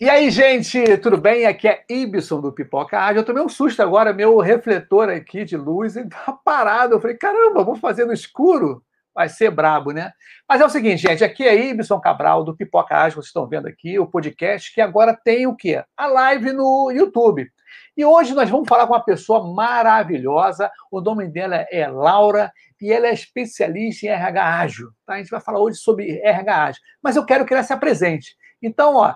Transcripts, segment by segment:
E aí, gente, tudo bem? Aqui é Ibson do Pipoca Ágil. Eu tomei um susto agora, meu refletor aqui de luz está parado. Eu falei, caramba, vou fazer no escuro? Vai ser brabo, né? Mas é o seguinte, gente, aqui é Ibson Cabral do Pipoca Ágil, vocês estão vendo aqui, o podcast que agora tem o quê? A live no YouTube. E hoje nós vamos falar com uma pessoa maravilhosa. O nome dela é Laura e ela é especialista em RH ágil. Tá? A gente vai falar hoje sobre RH ágil. Mas eu quero que ela se apresente. Então, ó,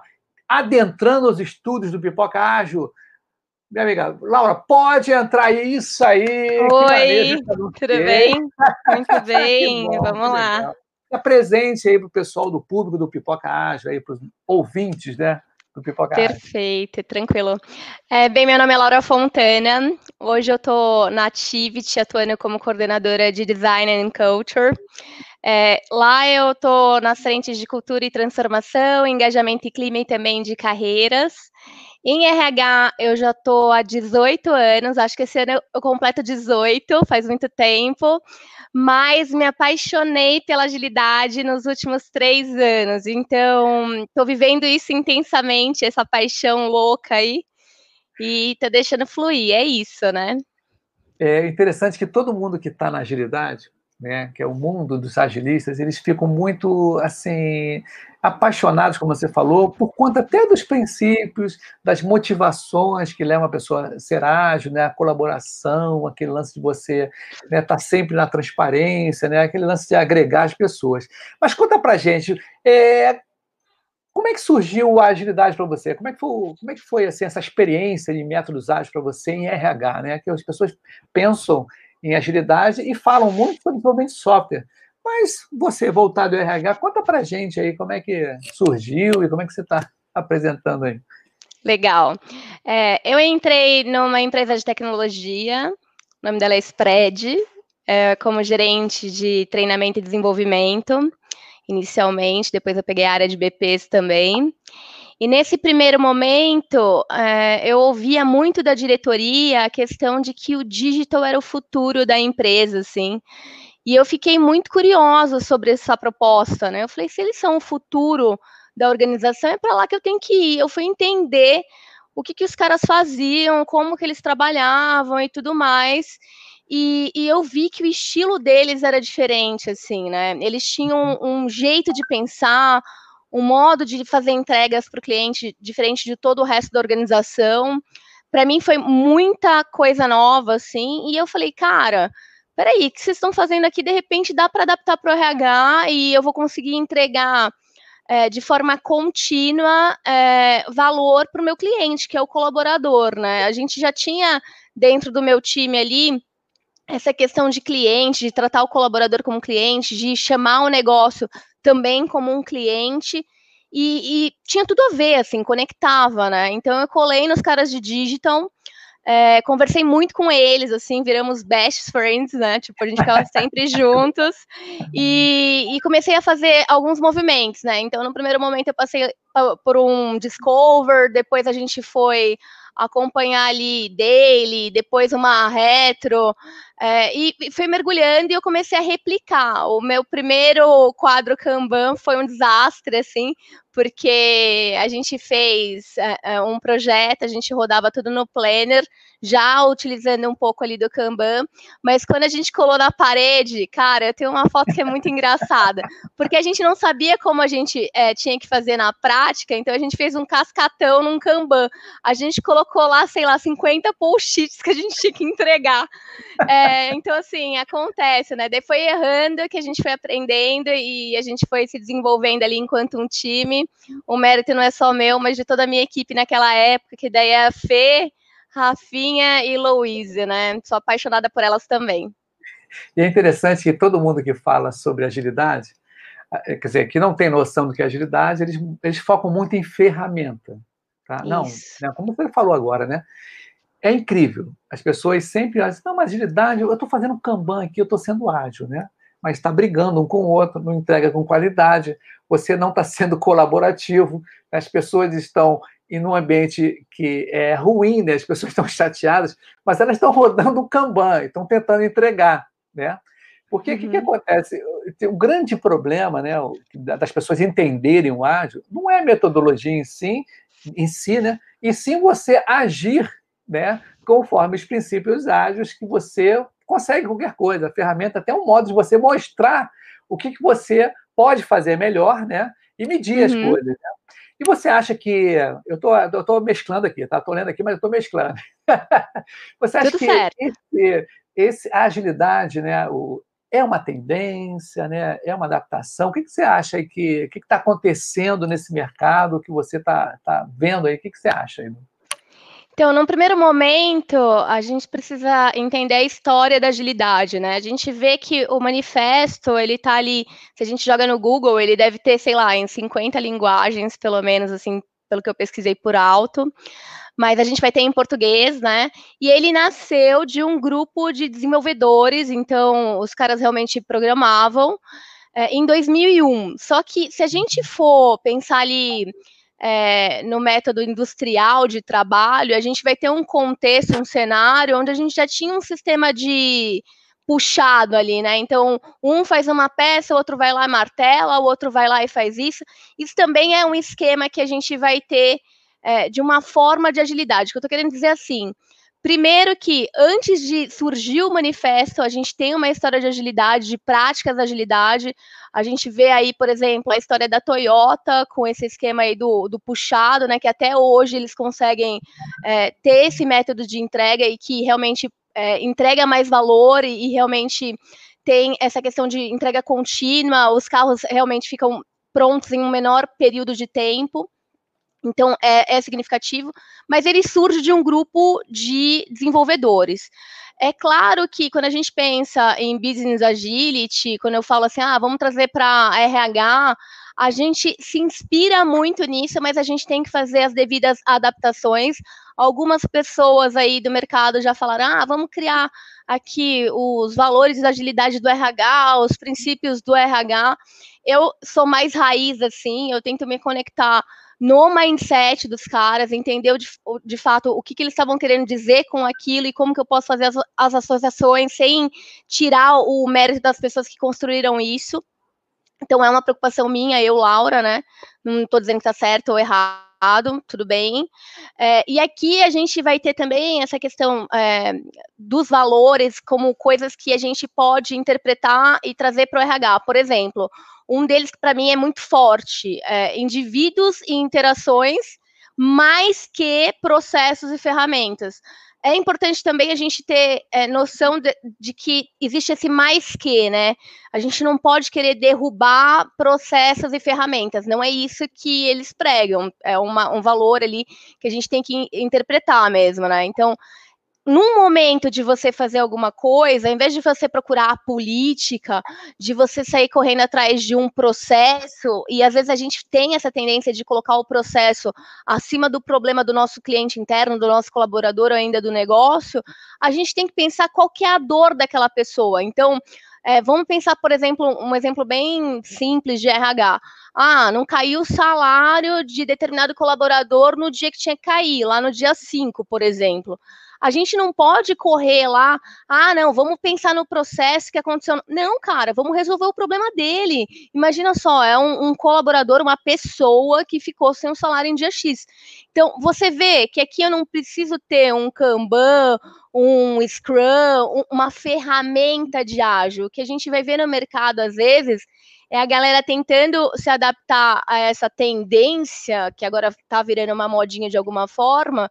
adentrando os estudos do Pipoca Ágil. Minha amiga, Laura, pode entrar aí, isso aí. Oi, tudo bem? Muito bem, bom, vamos lá. Apresente aí para o pessoal do público do Pipoca Ágil, aí para os ouvintes, né? Do Pipoca Perfeito, tranquilo. É, bem, meu nome é Laura Fontana. Hoje eu estou na Activity, atuando como coordenadora de Design and Culture. É, lá eu estou nas frentes de cultura e transformação, engajamento e clima e também de carreiras. Em RH, eu já estou há 18 anos, acho que esse ano eu completo 18, faz muito tempo, mas me apaixonei pela agilidade nos últimos três anos. Então, estou vivendo isso intensamente, essa paixão louca aí, e estou deixando fluir, é isso, né? É interessante que todo mundo que está na agilidade né, que é o mundo dos agilistas, eles ficam muito assim apaixonados, como você falou, por conta até dos princípios, das motivações que levam a pessoa a ser ágil, né, a colaboração, aquele lance de você estar né, tá sempre na transparência, né, aquele lance de agregar as pessoas. Mas conta para gente, é, como é que surgiu a agilidade para você? Como é que foi, como é que foi assim, essa experiência de métodos ágeis para você em RH? Né? Que as pessoas pensam em agilidade e falam muito sobre desenvolvimento de software. Mas você, voltado ao RH, conta para gente aí como é que surgiu e como é que você está apresentando aí. Legal. É, eu entrei numa empresa de tecnologia, o nome dela é Spread, é, como gerente de treinamento e desenvolvimento, inicialmente, depois eu peguei a área de BPs também. E nesse primeiro momento, é, eu ouvia muito da diretoria a questão de que o digital era o futuro da empresa, assim. E eu fiquei muito curiosa sobre essa proposta, né? Eu falei, se eles são o futuro da organização, é para lá que eu tenho que ir. Eu fui entender o que, que os caras faziam, como que eles trabalhavam e tudo mais. E, e, eu vi que o estilo deles era diferente, assim, né? Eles tinham um jeito de pensar, um modo de fazer entregas para o cliente diferente de todo o resto da organização. Para mim foi muita coisa nova, assim, e eu falei, cara, peraí, o que vocês estão fazendo aqui? De repente dá para adaptar para o RH e eu vou conseguir entregar é, de forma contínua é, valor para o meu cliente, que é o colaborador, né? A gente já tinha dentro do meu time ali essa questão de cliente, de tratar o colaborador como cliente, de chamar o negócio também como um cliente. E, e, tinha tudo a ver, assim, conectava, né? Então eu colei nos caras de digital, é, conversei muito com eles, assim, viramos best friends, né? Tipo, a gente ficava sempre juntos e, e, comecei a fazer alguns movimentos, né? Então, no primeiro momento eu passei por um discover, depois a gente foi acompanhar ali daily, depois uma retro, é, e, fui mergulhando e eu comecei a replicar. O meu primeiro quadro Kanban foi um desastre, assim, porque a gente fez é, é, um projeto, a gente rodava tudo no Planner, já utilizando um pouco ali do Kanban, mas quando a gente colou na parede, cara, eu tenho uma foto que é muito engraçada, porque a gente não sabia como a gente é, tinha que fazer na prática, então a gente fez um cascatão num Kanban. A gente colocou lá, sei lá, 50 post-its que a gente tinha que entregar. É, então, assim, acontece, né? Daí foi errando que a gente foi aprendendo e a gente foi se desenvolvendo ali enquanto um time. O mérito não é só meu, mas de toda a minha equipe naquela época, que daí é a Fê, Rafinha e Louise, né? Sou apaixonada por elas também. E é interessante que todo mundo que fala sobre agilidade, eh, quer dizer, que não tem noção do que é agilidade, eles, eles focam muito em ferramenta. Tá? Não, né? como você falou agora, né? é incrível. As pessoas sempre dizem, não, mas agilidade, eu estou fazendo Kanban aqui, eu estou sendo ágil, né? Mas está brigando um com o outro, não entrega com qualidade, você não está sendo colaborativo, as pessoas estão e num ambiente que é ruim, né? as pessoas estão chateadas, mas elas estão rodando o Kanban, estão tentando entregar. Né? Porque o uhum. que, que, uhum. acontece? O grande problema né, das pessoas entenderem o ágil não é a metodologia em si, em si né, e sim você agir né, conforme os princípios ágeis que você consegue qualquer coisa. A ferramenta tem um modo de você mostrar o que, que você pode fazer melhor né, e medir uhum. as coisas. Né? E você acha que. Eu tô, estou mesclando aqui, tá? Estou lendo aqui, mas eu estou mesclando. você acha Tudo que esse, esse, a agilidade né, o, é uma tendência, né, é uma adaptação? O que, que você acha aí que está acontecendo nesse mercado que você está tá vendo aí? O que, que você acha aí? Então, num primeiro momento, a gente precisa entender a história da agilidade, né? A gente vê que o manifesto, ele tá ali, se a gente joga no Google, ele deve ter, sei lá, em 50 linguagens, pelo menos, assim, pelo que eu pesquisei por alto. Mas a gente vai ter em português, né? E ele nasceu de um grupo de desenvolvedores, então os caras realmente programavam é, em 2001. Só que se a gente for pensar ali é, no método industrial de trabalho, a gente vai ter um contexto, um cenário onde a gente já tinha um sistema de puxado ali, né? Então, um faz uma peça, o outro vai lá e martela, o outro vai lá e faz isso. Isso também é um esquema que a gente vai ter é, de uma forma de agilidade. Que eu estou querendo dizer assim, Primeiro que antes de surgir o manifesto, a gente tem uma história de agilidade, de práticas de agilidade. A gente vê aí, por exemplo, a história da Toyota com esse esquema aí do, do puxado, né? Que até hoje eles conseguem é, ter esse método de entrega e que realmente é, entrega mais valor e, e realmente tem essa questão de entrega contínua, os carros realmente ficam prontos em um menor período de tempo. Então, é, é, significativo, mas ele surge de um grupo de desenvolvedores. É claro que quando a gente pensa em business agility, quando eu falo assim, ah, vamos trazer para RH, a gente se inspira muito nisso, mas a gente tem que fazer as devidas adaptações. Algumas pessoas aí do mercado já falaram, ah, vamos criar aqui os valores da agilidade do RH, os princípios do RH. Eu sou mais raiz, assim, eu tento me conectar no mindset dos caras, entendeu de, de fato o que, que eles estavam querendo dizer com aquilo e como que eu posso fazer as, as associações sem tirar o mérito das pessoas que construíram isso. Então é uma preocupação minha, eu, Laura, né? Não estou dizendo que está certo ou errado, tudo bem. É, e aqui a gente vai ter também essa questão é, dos valores como coisas que a gente pode interpretar e trazer para o RH. Por exemplo, um deles que para mim é muito forte, é, indivíduos e interações, mais que processos e ferramentas. É importante também a gente ter é, noção de, de, que existe esse mais que, né? A gente não pode querer derrubar processos e ferramentas, não é isso que eles pregam, é uma, um valor ali que a gente tem que interpretar mesmo, né? Então, num momento de você fazer alguma coisa, em vez de você procurar a política, de você sair correndo atrás de um processo, e às vezes a gente tem essa tendência de colocar o processo acima do problema do nosso cliente interno, do nosso colaborador ou ainda do negócio, a gente tem que pensar qual que é a dor daquela pessoa. Então, é, vamos pensar, por exemplo, um exemplo bem simples de RH. Ah, não caiu o salário de determinado colaborador no dia que tinha que cair, lá no dia 5, por exemplo. A gente não pode correr lá, ah, não, vamos pensar no processo que aconteceu. Não, cara, vamos resolver o problema dele. Imagina só, é um, um colaborador, uma pessoa que ficou sem o salário em dia X. Então, você vê que aqui eu não preciso ter um Kanban, um Scrum, uma ferramenta de ágil. Que a gente vai ver no mercado, às vezes, é a galera tentando se adaptar a essa tendência, que agora está virando uma modinha de alguma forma,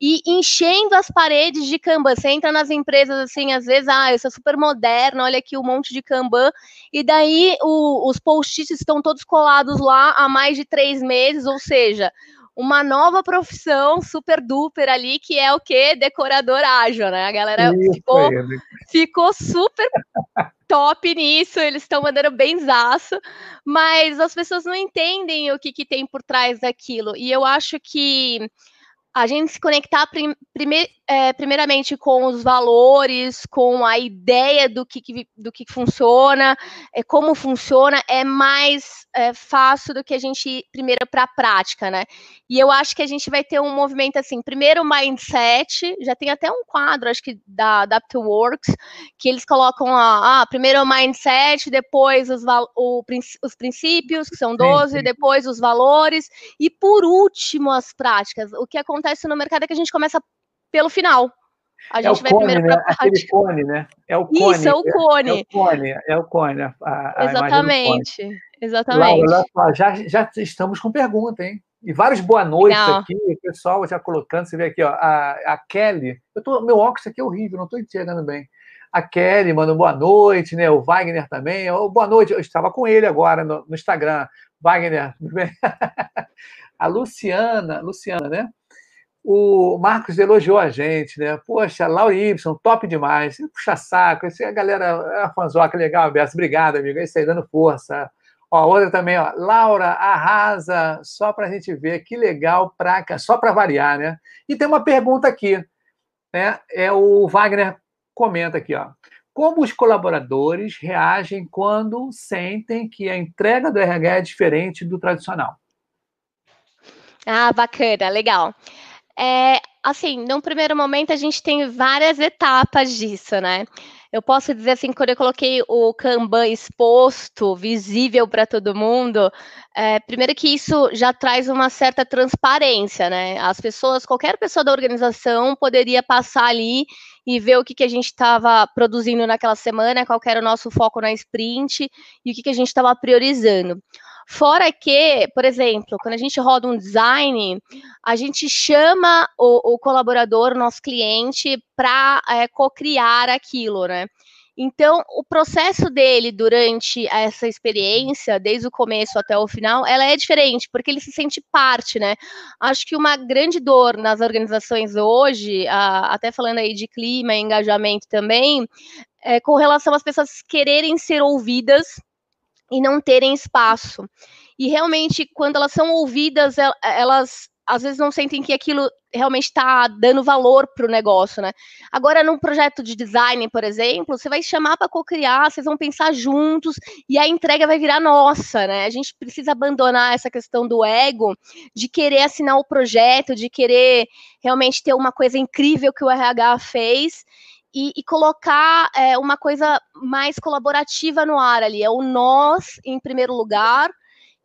e enchendo as paredes de Kanban. Você entra nas empresas assim, às vezes, ah, eu sou super moderna, olha aqui um monte de Kanban, e daí o, os post-its estão todos colados lá há mais de três meses, ou seja, uma nova profissão super duper ali, que é o que? Decorador ágil, né? A galera Isso, ficou, ficou super top nisso, eles estão mandando benzaço, mas as pessoas não entendem o que, que tem por trás daquilo. E eu acho que a gente se conectar prim, prime, é, primeiramente com os valores, com a ideia do que, do que funciona, é, como funciona, é mais é, fácil do que a gente ir primeiro para a prática, né? E eu acho que a gente vai ter um movimento assim, primeiro mindset, já tem até um quadro, acho que da Adaptworks, que eles colocam lá, ah, primeiro o mindset, depois os, o, os princípios, que são 12, sim, sim. depois os valores, e por último as práticas. O que acontece no mercado é que a gente começa pelo final. A é gente é vai cone, primeiro né? Aquele cone, né? É o cone. Isso, é o cone. É, é o cone, é o cone. A, a exatamente, cone. exatamente. Laura, já, já estamos com pergunta, hein? E vários boa noites Legal. aqui, pessoal já colocando. Você vê aqui, ó, a, a Kelly. Eu tô, meu óculos aqui é horrível, não estou enxergando bem. A Kelly manda boa noite, né? O Wagner também. Oh, boa noite, eu estava com ele agora no, no Instagram. Wagner, a Luciana, Luciana, né? O Marcos elogiou a gente, né? Poxa, Laura Y, top demais. Puxa saco, esse, a galera, a fanzoca, legal, Beto. Obrigado, amigo. É isso aí, dando força. Ó, outra também, ó. Laura, arrasa, só para a gente ver. Que legal, praca, só para variar, né? E tem uma pergunta aqui, né? É o Wagner comenta aqui, ó. Como os colaboradores reagem quando sentem que a entrega do RH é diferente do tradicional? Ah, bacana, legal. É, assim, num primeiro momento a gente tem várias etapas disso, né? Eu posso dizer assim, quando eu coloquei o Kanban exposto, visível para todo mundo, é, primeiro que isso já traz uma certa transparência, né? As pessoas, qualquer pessoa da organização poderia passar ali e ver o que, que a gente estava produzindo naquela semana, qual era o nosso foco na sprint e o que, que a gente estava priorizando. Fora que, por exemplo, quando a gente roda um design, a gente chama o, o colaborador, o nosso cliente, para é, co-criar aquilo, né? Então, o processo dele durante essa experiência, desde o começo até o final, ela é diferente, porque ele se sente parte, né? Acho que uma grande dor nas organizações hoje, até falando aí de clima e engajamento também, é com relação às pessoas quererem ser ouvidas e não terem espaço. E realmente, quando elas são ouvidas, elas às vezes não sentem que aquilo realmente está dando valor para o negócio, né? Agora, num projeto de design, por exemplo, você vai chamar para co-criar, vocês vão pensar juntos e a entrega vai virar nossa, né? A gente precisa abandonar essa questão do ego, de querer assinar o projeto, de querer realmente ter uma coisa incrível que o RH fez e, e colocar é, uma coisa mais colaborativa no ar ali. É o nós em primeiro lugar.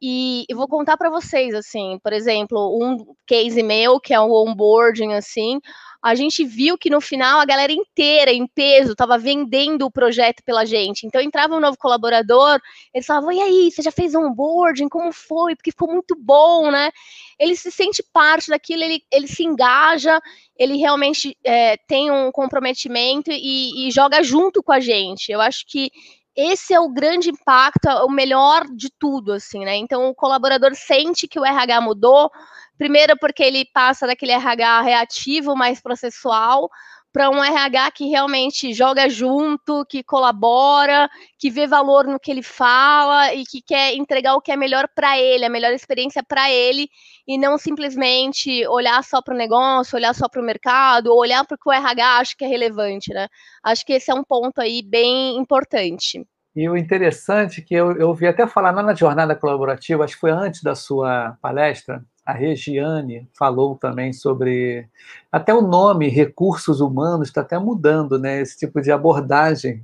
E eu vou contar para vocês, assim, por exemplo, um case meu, que é o onboarding, assim, a gente viu que no final a galera inteira, em peso, estava vendendo o projeto pela gente. Então entrava um novo colaborador, eles falavam: e aí, você já fez onboarding? Como foi? Porque ficou muito bom, né? Ele se sente parte daquilo, ele, ele se engaja, ele realmente é, tem um comprometimento e, e joga junto com a gente. Eu acho que esse é o grande impacto, o melhor de tudo, assim, né? Então o colaborador sente que o RH mudou, primeiro porque ele passa daquele RH reativo, mais processual, para um RH que realmente joga junto, que colabora, que vê valor no que ele fala e que quer entregar o que é melhor para ele, a melhor experiência para ele, e não simplesmente olhar só para o negócio, olhar só para o mercado, olhar para o que o RH acha que é relevante, né? Acho que esse é um ponto aí bem importante. E o interessante é que eu, eu ouvi até falar na jornada colaborativa, acho que foi antes da sua palestra, a Regiane falou também sobre até o nome recursos humanos está até mudando, né? Esse tipo de abordagem.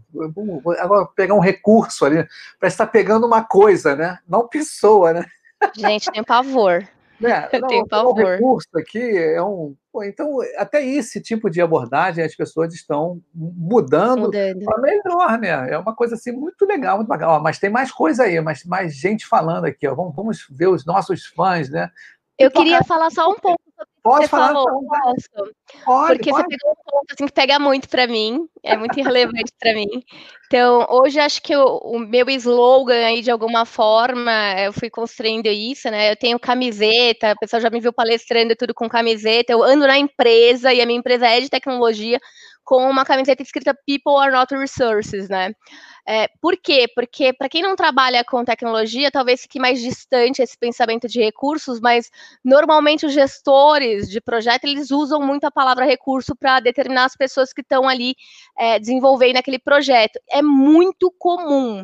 Agora pegar um recurso ali para estar pegando uma coisa, né? Não pessoa, né? Gente, tem pavor. Né? Eu tenho pavor. Um recurso aqui é um. Então, até esse tipo de abordagem as pessoas estão mudando, mudando. para melhor, né? É uma coisa assim muito legal, muito bacana. Ó, mas tem mais coisa aí, mas mais gente falando aqui. Ó. Vamos, vamos ver os nossos fãs, né? Eu queria falar só um pouco sobre o que você falar, falou, posso? Pode, porque pode. você pegou um ponto assim, que pega muito para mim, é muito irrelevante para mim. Então, hoje acho que o, o, meu slogan aí, de alguma forma, eu fui construindo isso, né? Eu tenho camiseta, o pessoal já me viu palestrando tudo com camiseta, eu ando na empresa, e a minha empresa é de tecnologia, com uma camiseta escrita People are not resources, né? É, por quê? Porque, para quem não trabalha com tecnologia, talvez fique mais distante esse pensamento de recursos, mas normalmente os gestores de projeto eles usam muito a palavra recurso para determinar as pessoas que estão ali é, desenvolvendo aquele projeto. É muito comum.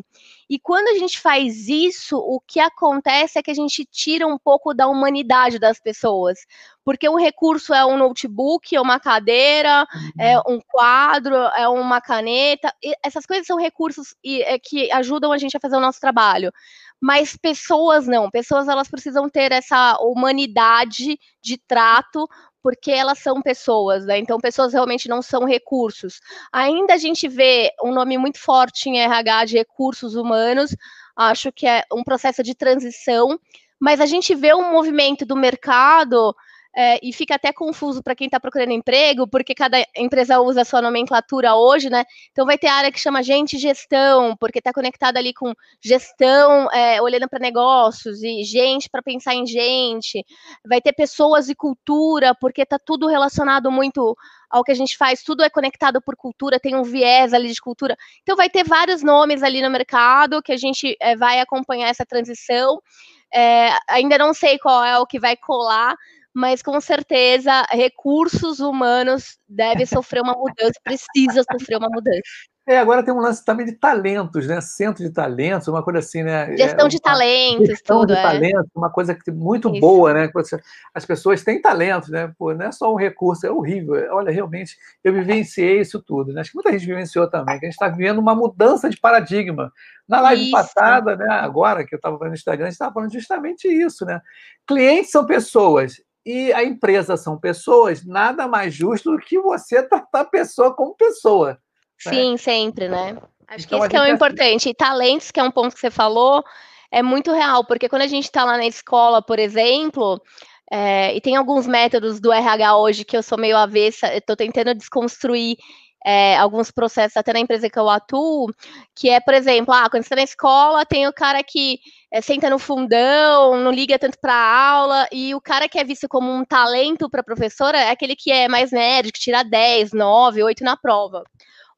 E quando a gente faz isso, o que acontece é que a gente tira um pouco da humanidade das pessoas. Porque um recurso é um notebook, é uma cadeira, é uhum. um quadro, é uma caneta. essas coisas são recursos é, que ajudam a gente a fazer o nosso trabalho mas pessoas não. Pessoas elas precisam ter essa humanidade de trato porque elas são pessoas, né? Então, pessoas realmente não são recursos. Ainda a gente vê um nome muito forte em RH de recursos humanos, acho que é um processo de transição, mas a gente vê um movimento do mercado é, e fica até confuso para quem está procurando emprego, porque cada empresa usa a sua nomenclatura hoje, né? Então vai ter área que chama gente gestão, porque está conectada ali com gestão, é, olhando para negócios, e gente para pensar em gente. Vai ter pessoas e cultura, porque está tudo relacionado muito ao que a gente faz, tudo é conectado por cultura, tem um viés ali de cultura. Então vai ter vários nomes ali no mercado que a gente é, vai acompanhar essa transição. É, ainda não sei qual é o que vai colar, mas com certeza recursos humanos deve sofrer uma mudança, precisa sofrer uma mudança. É, agora tem um lance também de talentos, né? Centro de talentos, uma coisa assim, né? Gestão é, de talentos, gestão tudo. de é. talentos, uma coisa muito Isso. boa, né? As pessoas têm talentos, né? Pô, não é só um recurso, é horrível. Olha, realmente, eu vivenciei isso tudo, né? Acho que muita gente vivenciou também, que a gente está vivendo uma mudança de paradigma. Na live isso. passada, né? Agora que eu estava no Instagram, a gente estava falando justamente isso, né? Clientes são pessoas, e a empresa são pessoas, nada mais justo do que você tratar a pessoa como pessoa. Né? Sim, sempre, né? Acho então, que isso que é o importante. E talentos, que é um ponto que você falou, é muito real, porque quando a gente está lá na escola, por exemplo, é, e tem alguns métodos do RH hoje que eu sou meio avessa, eu estou tentando desconstruir é, alguns processos até na empresa que eu atuo, que é, por exemplo, ah, quando você está na escola, tem o cara que é, senta no fundão, não liga tanto para a aula, e o cara que é visto como um talento para a professora é aquele que é mais nerd, que tira 10, 9, 8 na prova.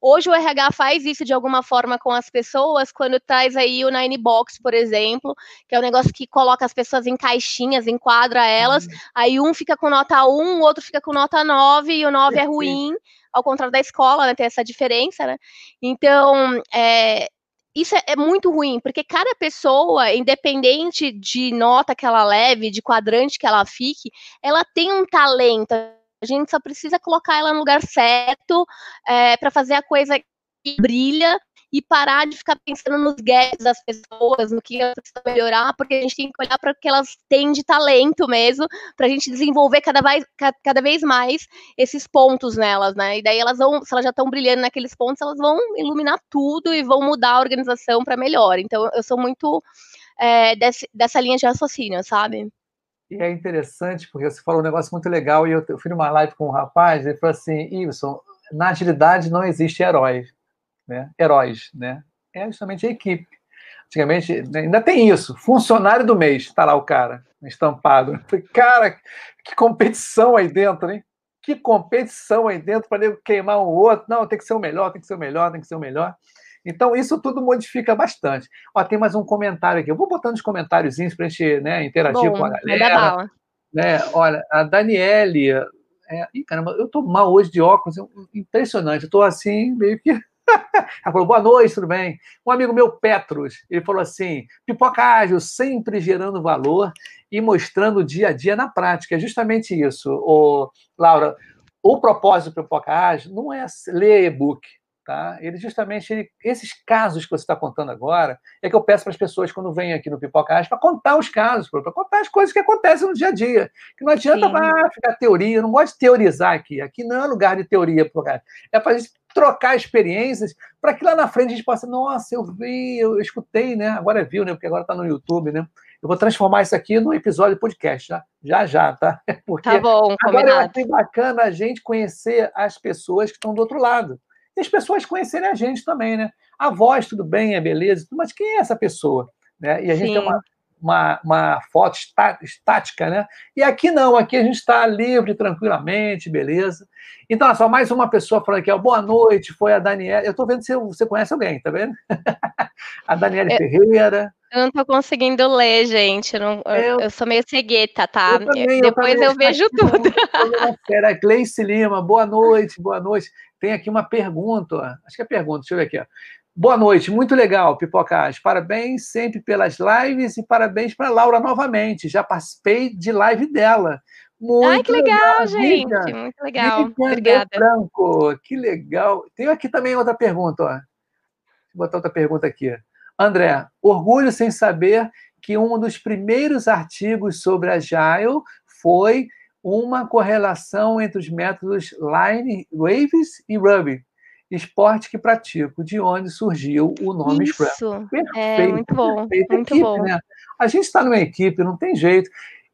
Hoje o RH faz isso de alguma forma com as pessoas quando traz aí o Nine Box, por exemplo, que é um negócio que coloca as pessoas em caixinhas, enquadra elas, uhum. aí um fica com nota 1, o outro fica com nota 9 e o 9 é ruim, ao contrário da escola, né, tem essa diferença, né? Então, é, isso é, é, muito ruim, porque cada pessoa, independente de nota que ela leve, de quadrante que ela fique, ela tem um talento. A gente só precisa colocar ela no lugar certo é, para fazer a coisa que brilha e parar de ficar pensando nos gaps das pessoas, no que elas precisam melhorar, porque a gente tem que olhar para o que elas têm de talento mesmo, para a gente desenvolver cada vez, cada vez mais esses pontos nelas, né? E daí elas vão, se elas já estão brilhando naqueles pontos, elas vão iluminar tudo e vão mudar a organização para melhor. Então, eu sou muito é, desse, dessa linha de raciocínio, sabe? E é interessante, porque você falou um negócio muito legal, e eu, eu fui numa live com um rapaz, ele falou assim, Iverson, na agilidade não existe herói né? heróis, né? É justamente a equipe. Antigamente, né, ainda tem isso, funcionário do mês, está lá o cara, estampado. Cara, que competição aí dentro, hein? Que competição aí dentro para queimar um outro. Não, tem que ser o melhor, tem que ser o melhor, tem que ser o melhor. Então, isso tudo modifica bastante. Ó, tem mais um comentário aqui. Eu vou botando os comentáriozinhos para a gente né, interagir Bom, com a galera. Né? Olha, a Daniele. É... Ih, caramba, eu estou mal hoje de óculos, impressionante. Eu estou assim, meio que ela falou, boa noite, tudo bem? Um amigo meu, Petros, ele falou assim, pipoca ágil, sempre gerando valor e mostrando o dia a dia na prática. É justamente isso, o, Laura. O propósito do pipoca ágil não é ler e-book, Tá? Ele justamente, ele, esses casos que você está contando agora, é que eu peço para as pessoas quando vêm aqui no Pipoca para contar os casos, para contar as coisas que acontecem no dia a dia. Que não adianta ah, ficar teoria, eu não gosto de teorizar aqui. Aqui não é lugar de teoria, é para a gente trocar experiências para que lá na frente a gente possa, nossa, eu vi, eu escutei, né? Agora viu, né? Porque agora está no YouTube, né? Eu vou transformar isso aqui num episódio de podcast, tá? já já, tá? Porque tá bom, agora eu achei bacana a gente conhecer as pessoas que estão do outro lado e as pessoas conhecerem a gente também, né? A voz, tudo bem, é beleza, mas quem é essa pessoa? Né? E a gente Sim. tem uma, uma, uma foto está, estática, né? E aqui não, aqui a gente está livre, tranquilamente, beleza. Então, olha só, mais uma pessoa falando aqui, ó, boa noite, foi a Daniela. Eu estou vendo se você conhece alguém, tá vendo? a Daniela eu, Ferreira. Eu não estou conseguindo ler, gente. Eu, não, eu, eu sou meio cegueta, tá? Também, Depois eu, vejo tudo. Era Gleice Lima, boa noite, boa noite. Tem aqui uma pergunta, acho que é pergunta, deixa eu ver aqui. Ó. Boa noite, muito legal, Pipocas. Parabéns sempre pelas lives e parabéns para Laura novamente. Já participei de live dela. Muito Ai, que legal, legal gente. Muito legal. Vivian Obrigada. Franco, que legal. Tem aqui também outra pergunta. Ó. Vou botar outra pergunta aqui. André, orgulho sem saber que um dos primeiros artigos sobre Agile foi uma correlação entre os métodos Line, Waves e Ruby esporte que pratico, de onde surgiu o nome Isso, Scrum. Perfeito, é, muito bom, muito equipe, bom. Né? A gente está numa equipe, não tem jeito.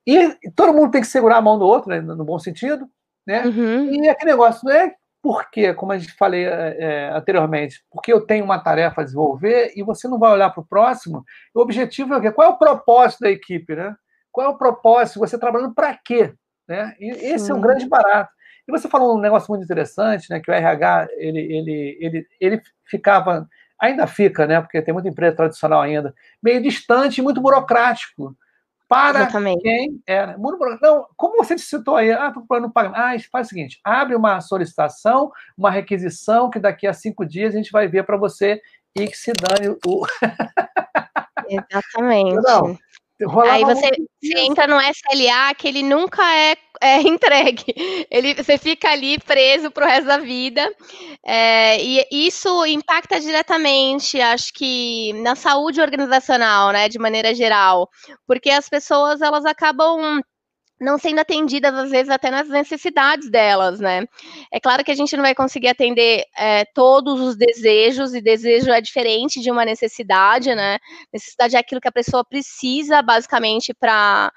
E todo mundo tem que segurar a mão do outro, né, no bom sentido, né? Uhum. E aquele negócio não é porque, como a gente falei é, anteriormente, porque eu tenho uma tarefa a desenvolver e você não vai olhar para o próximo. O objetivo é o quê? Qual é o propósito da equipe, né? Qual é o propósito? Você trabalhando para quê? Né? E esse é o grande barato. E você falou um negócio muito interessante, né? Que o RH ele, ele, ele, ele ficava, ainda fica, né? Porque tem muita empresa tradicional ainda, meio distante muito burocrático. Para Exatamente. quem era. Burocrático. Não, como você citou aí, ah, estou procurando pagamento. Ah, faz o seguinte: abre uma solicitação, uma requisição, que daqui a cinco dias a gente vai ver para você e que se dane o. Exatamente. Não, Aí você, você, entra no SLA que ele nunca é, é entregue. Ele, você fica ali preso para o resto da vida. É, e isso impacta diretamente, acho que, na saúde organizacional, né, de maneira geral. Porque as pessoas elas acabam não sendo atendidas, às vezes, até nas necessidades delas, né? É claro que a gente não vai conseguir atender é, todos os desejos, e desejo é diferente de uma necessidade, né? Necessidade é aquilo que a pessoa precisa, basicamente, para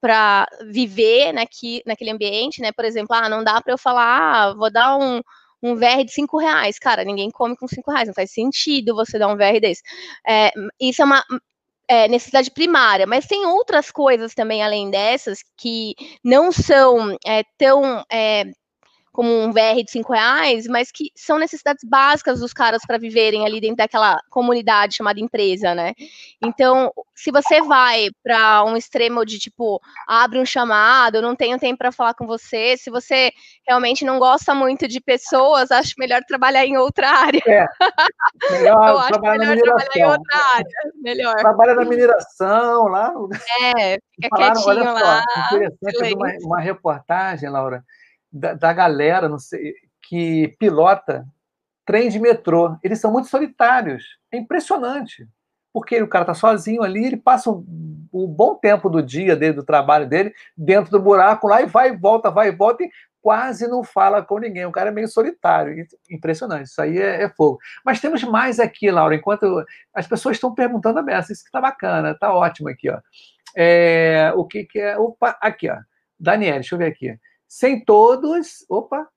para viver naqui, naquele ambiente, né? Por exemplo, ah, não dá para eu falar, ah, vou dar um, um VR de cinco reais. Cara, ninguém come com cinco reais, não faz sentido você dar um VR desse. É, isso é uma é, necessidade primária, mas tem outras coisas também além dessas que não são é, tão é, como um VR de cinco reais, mas que são necessidades básicas dos caras para viverem ali dentro daquela comunidade chamada empresa, né? Então, se você vai para um extremo de tipo, abre um chamado, não tenho tempo para falar com você, se você realmente não gosta muito de pessoas, acho melhor trabalhar em outra área. É. Melhor Eu acho melhor trabalhar em outra área. Melhor. Trabalha na mineração lá. É, fica Falaram, quietinho lá. Só, interessante uma, uma reportagem, Laura da, da galera sei, que pilota trem de metrô. Eles são muito solitários. É impressionante. Porque o cara está sozinho ali, ele passa um, bom tempo do dia dele, do trabalho dele, dentro do buraco lá e vai e volta, vai e volta e quase não fala com ninguém. O cara é meio solitário. Impressionante. Isso aí é, é fogo. Mas temos mais aqui, Laura, enquanto as pessoas estão perguntando a beça. Isso que está bacana, está ótimo aqui, ó. É, o que, que é. Opa, aqui, ó. Daniel, deixa eu ver aqui. Sem todos, opa,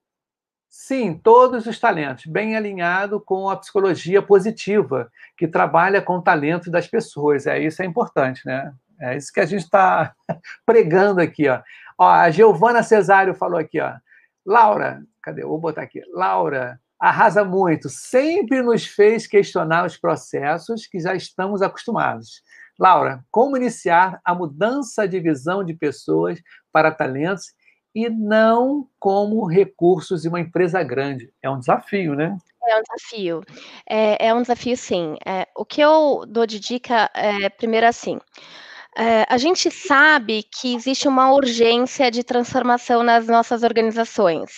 sim, todos os talentos, bem alinhado com a psicologia positiva, que trabalha com o talento das pessoas. É isso é importante, né? É isso que a gente está pregando aqui, ó. ó a Giovana Cesário falou aqui, ó. Laura, cadê? Vou botar aqui. Laura, arrasa muito, sempre nos fez questionar os processos que já estamos acostumados. Laura, como iniciar a mudança de visão de pessoas para talentos e não como recursos de uma empresa grande. É um desafio, né? É um desafio. É, é um desafio, sim. É, o que eu dou de dica é, primeiro, assim. É, a gente sabe que existe uma urgência de transformação nas nossas organizações.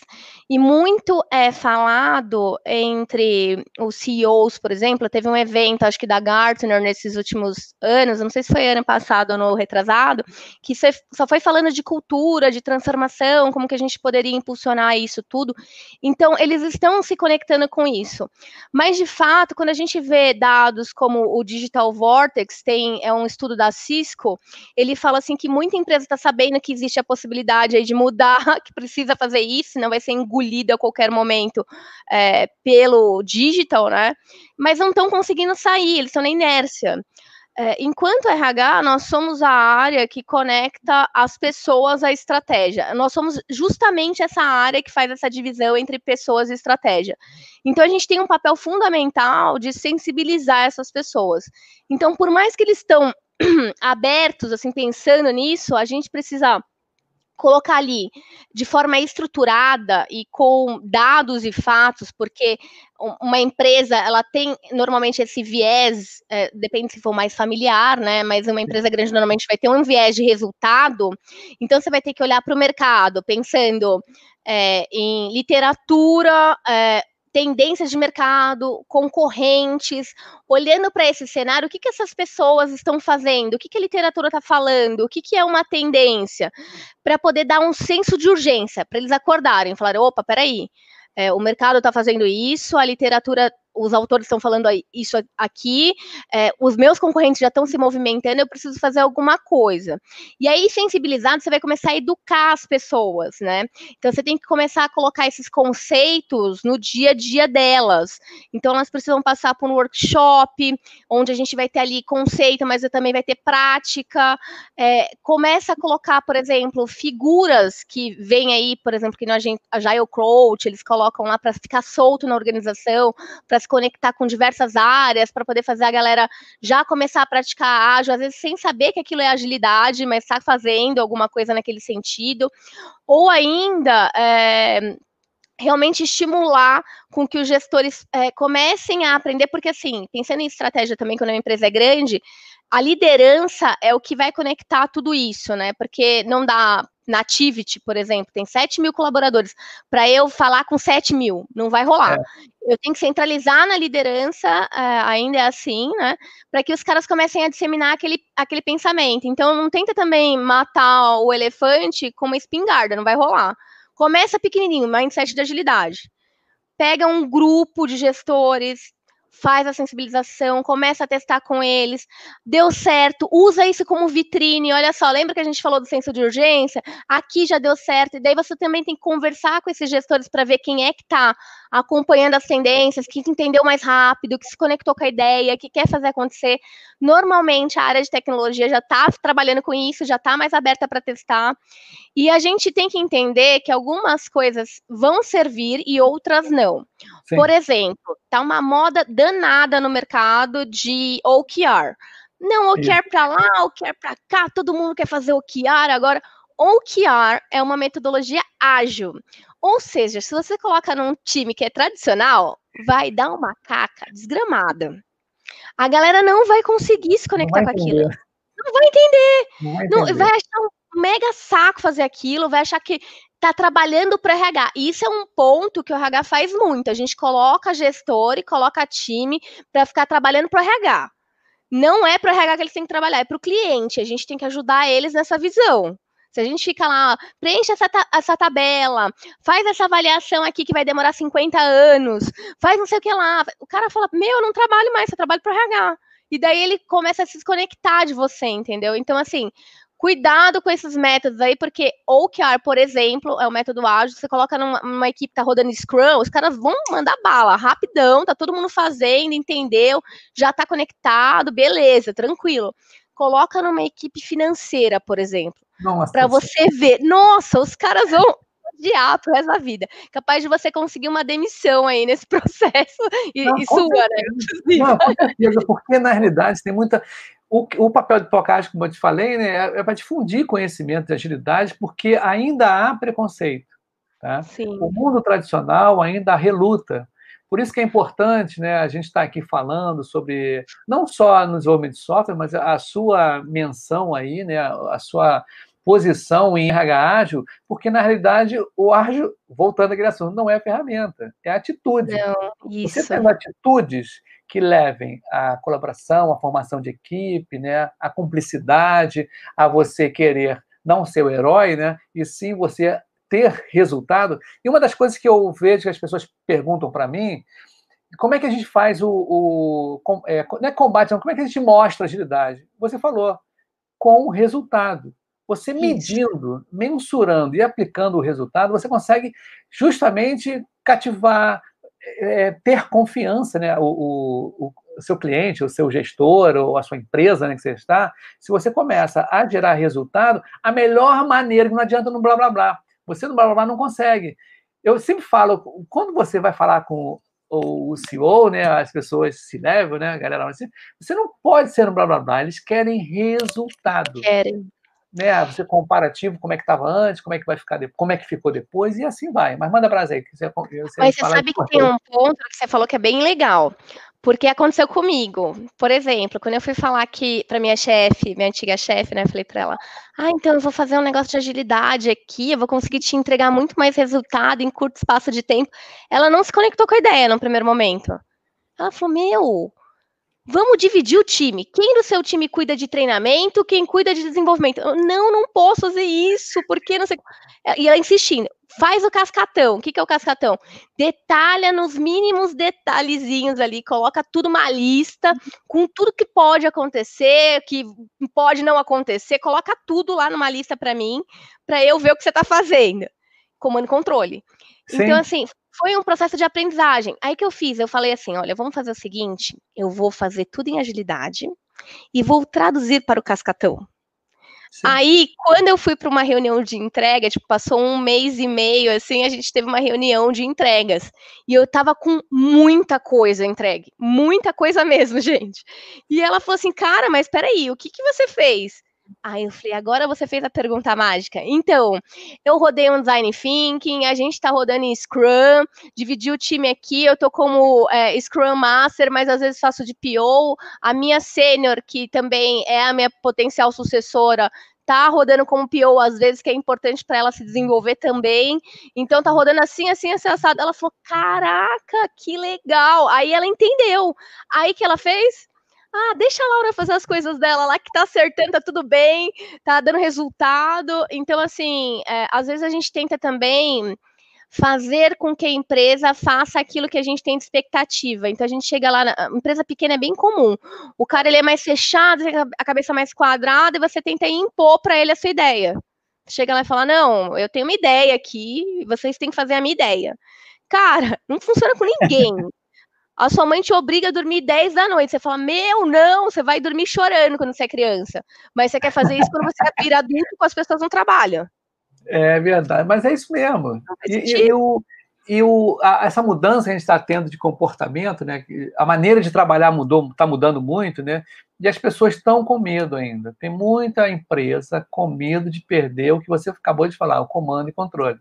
E muito é falado entre os CEOs, por exemplo, teve um evento, acho que da Gartner, nesses últimos anos, não sei se foi ano passado ou no retrasado, que só foi falando de cultura, de transformação, como que a gente poderia impulsionar isso tudo. Então, eles estão se conectando com isso. Mas, de fato, quando a gente vê dados como o Digital Vortex, tem, é um estudo da Cisco, ele fala assim que muita empresa está sabendo que existe a possibilidade de mudar, que precisa fazer isso, não vai ser engolida a qualquer momento é, pelo digital, né? Mas não estão conseguindo sair, eles estão na inércia. é, enquanto RH, nós somos a área que conecta as pessoas à estratégia. Nós somos justamente essa área que faz essa divisão entre pessoas e estratégia. Então, a gente tem um papel fundamental de sensibilizar essas pessoas. Então, por mais que eles estão abertos, assim, pensando nisso, a gente precisa colocar ali de forma estruturada e com dados e fatos, porque uma empresa ela tem normalmente esse viés, é, depende se for mais familiar, né? Mas uma empresa grande normalmente vai ter um viés de resultado. Então você vai ter que olhar para o mercado, pensando é, em literatura, é, tendências de mercado, concorrentes, olhando para esse cenário, o que, que essas pessoas estão fazendo, o que, que a literatura está falando, o que, que é uma tendência, para poder dar um senso de urgência, para eles acordarem, falarem, opa, peraí, é, o mercado está fazendo isso, a literatura os autores estão falando isso aqui, é, os meus concorrentes já estão se movimentando, eu preciso fazer alguma coisa. E aí, sensibilizado, você vai começar a educar as pessoas, né? Então, você tem que começar a colocar esses conceitos no dia a dia delas. Então, elas precisam passar por um workshop, onde a gente vai ter ali conceito, mas também vai ter prática. É, começa a colocar, por exemplo, figuras que vêm aí, por exemplo, que no Agile Coach, eles colocam lá para ficar solto na organização, para se conectar com diversas áreas, para poder fazer a galera já começar a praticar ágil, às vezes sem saber que aquilo é agilidade, mas está fazendo alguma coisa naquele sentido. Ou ainda. É, realmente estimular com que os gestores é, comecem a aprender, porque assim, pensando em estratégia também, quando a empresa é grande, a liderança é o que vai conectar tudo isso, né? Porque não dá Nativity, por exemplo, tem 7 mil colaboradores. Para eu falar com 7 mil, não vai rolar. É. Eu tenho que centralizar na liderança, uh, ainda é assim, né? Para que os caras comecem a disseminar aquele, aquele pensamento. Então, não tenta também matar o elefante com uma espingarda, não vai rolar. Começa pequenininho, mindset de agilidade. Pega um grupo de gestores, faz a sensibilização, começa a testar com eles, deu certo, usa isso como vitrine, olha só, lembra que a gente falou do senso de urgência? Aqui já deu certo, e daí você também tem que conversar com esses gestores para ver quem é que está acompanhando as tendências, que entendeu mais rápido, que se conectou com a ideia, que quer fazer acontecer. Normalmente a área de tecnologia já está trabalhando com isso, já está mais aberta para testar. E a gente tem que entender que algumas coisas vão servir e outras não. Sim. Por exemplo, tá uma moda danada no mercado de OKR. Não, OKR para lá, OKR para cá, todo mundo quer fazer OKR agora. OKR é uma metodologia ágil. Ou seja, se você coloca num time que é tradicional, vai dar uma caca desgramada. A galera não vai conseguir se conectar com aquilo. Não vai entender. Não vai, entender. Não, vai achar um mega saco fazer aquilo, vai achar que tá trabalhando para RH. E isso é um ponto que o RH faz muito. A gente coloca gestor e coloca time para ficar trabalhando para RH. Não é para RH que eles têm que trabalhar, é para o cliente. A gente tem que ajudar eles nessa visão. Se a gente fica lá, preenche essa, ta essa tabela, faz essa avaliação aqui que vai demorar 50 anos, faz não sei o que lá. O cara fala, meu, eu não trabalho mais, eu trabalho para RH. E daí ele começa a se desconectar de você, entendeu? Então, assim, cuidado com esses métodos aí, porque OKR, por exemplo, é o método ágil, você coloca numa, numa equipe que tá rodando Scrum, os caras vão mandar bala, rapidão, tá todo mundo fazendo, entendeu? Já tá conectado, beleza, tranquilo coloca numa equipe financeira, por exemplo, para você ver. Nossa, os caras vão odiar pro resto da vida. Capaz de você conseguir uma demissão aí nesse processo e, Não, e sua, né? Não, com certeza, porque na realidade tem muita. O, o papel de tocagem, como eu te falei, né, é, é para difundir conhecimento de agilidade, porque ainda há preconceito. Tá? O mundo tradicional ainda reluta por isso que é importante né, a gente estar tá aqui falando sobre, não só no desenvolvimento de software, mas a sua menção aí, né, a sua posição em RH ágil, porque na realidade o ágil, voltando à criação, não é ferramenta, é atitude. Não, isso. Você tendo atitudes que levem à colaboração, à formação de equipe, né, à cumplicidade, a você querer não ser o herói, né, e sim você ter resultado. E uma das coisas que eu vejo que as pessoas perguntam para mim, como é que a gente faz o, o é, não é combate, não, como é que a gente mostra agilidade? Você falou, com o resultado. Você medindo, mensurando e aplicando o resultado, você consegue justamente cativar, é, ter confiança, né? O, o, seu cliente, o seu gestor, ou a sua empresa né, que você está, se você começa a gerar resultado, a melhor maneira, que não adianta no blá blá blá. Você no blá blá blá não consegue. Eu sempre falo, quando você vai falar com o CEO, né, as pessoas se levam, né, a galera você não pode ser no blá blá blá, eles querem resultado. Querem né? Você comparativo, como é que estava antes, como é que vai ficar depois, como é que ficou depois, e assim vai. Mas manda brasa aí. Que você, você Mas você sabe que tem um ponto que você falou que é bem legal. Porque aconteceu comigo. Por exemplo, quando eu fui falar aqui para minha chefe, minha antiga chefe, né? Falei para ela: Ah, então eu vou fazer um negócio de agilidade aqui, eu vou conseguir te entregar muito mais resultado em curto espaço de tempo. Ela não se conectou com a ideia no primeiro momento. Ela falou: Meu, Vamos dividir o time. Quem do seu time cuida de treinamento, quem cuida de desenvolvimento? Eu, não, não posso fazer isso, porque não sei. E ela insistindo, faz o cascatão. O que, que é o cascatão? Detalha nos mínimos detalhezinhos ali, coloca tudo uma lista com tudo que pode acontecer, que pode não acontecer, coloca tudo lá numa lista para mim, para eu ver o que você está fazendo. Comando e controle. Sim. Então, assim, foi um processo de aprendizagem. Aí que eu fiz, eu falei assim, olha, vamos fazer o seguinte, eu vou fazer tudo em agilidade e vou traduzir para o cascatão. Sim. Aí, quando eu fui para uma reunião de entrega, tipo, passou um mês e meio, assim, a gente teve uma reunião de entregas. E eu tava com muita coisa entregue. Muita coisa mesmo, gente. E ela falou assim, cara, mas peraí, o que, que você fez? Aí eu falei, agora você fez a pergunta mágica. Então, eu rodei um design thinking, a gente tá rodando em Scrum, dividi o time aqui, eu tô como é, Scrum Master, mas às vezes faço de PO. A minha sênior, que também é a minha potencial sucessora, tá rodando como PO, às vezes, que é importante para ela se desenvolver também. Então, tá rodando assim, assim, assim, assado. Ela falou: caraca, que legal. Aí ela entendeu. Aí que ela fez? Ah, deixa a Laura fazer as coisas dela lá que tá acertando, tá tudo bem, tá dando resultado. Então, assim, é, às vezes a gente tenta também fazer com que a empresa faça aquilo que a gente tem de expectativa. Então a gente chega lá, na empresa pequena é bem comum. O cara ele é mais fechado, a cabeça mais quadrada e você tenta impor para ele a sua ideia. Chega lá e fala: "Não, eu tenho uma ideia aqui, vocês têm que fazer a minha ideia". Cara, não funciona com ninguém. A sua mãe te obriga a dormir 10 da noite. Você fala, meu, não, você vai dormir chorando quando você é criança. Mas você quer fazer isso quando você vira adulto com as pessoas no trabalho. É verdade, mas é isso mesmo. E, e, e, o, e o, a, essa mudança que a gente está tendo de comportamento, né? A maneira de trabalhar mudou, está mudando muito, né? E as pessoas estão com medo ainda. Tem muita empresa com medo de perder o que você acabou de falar, o comando e controle.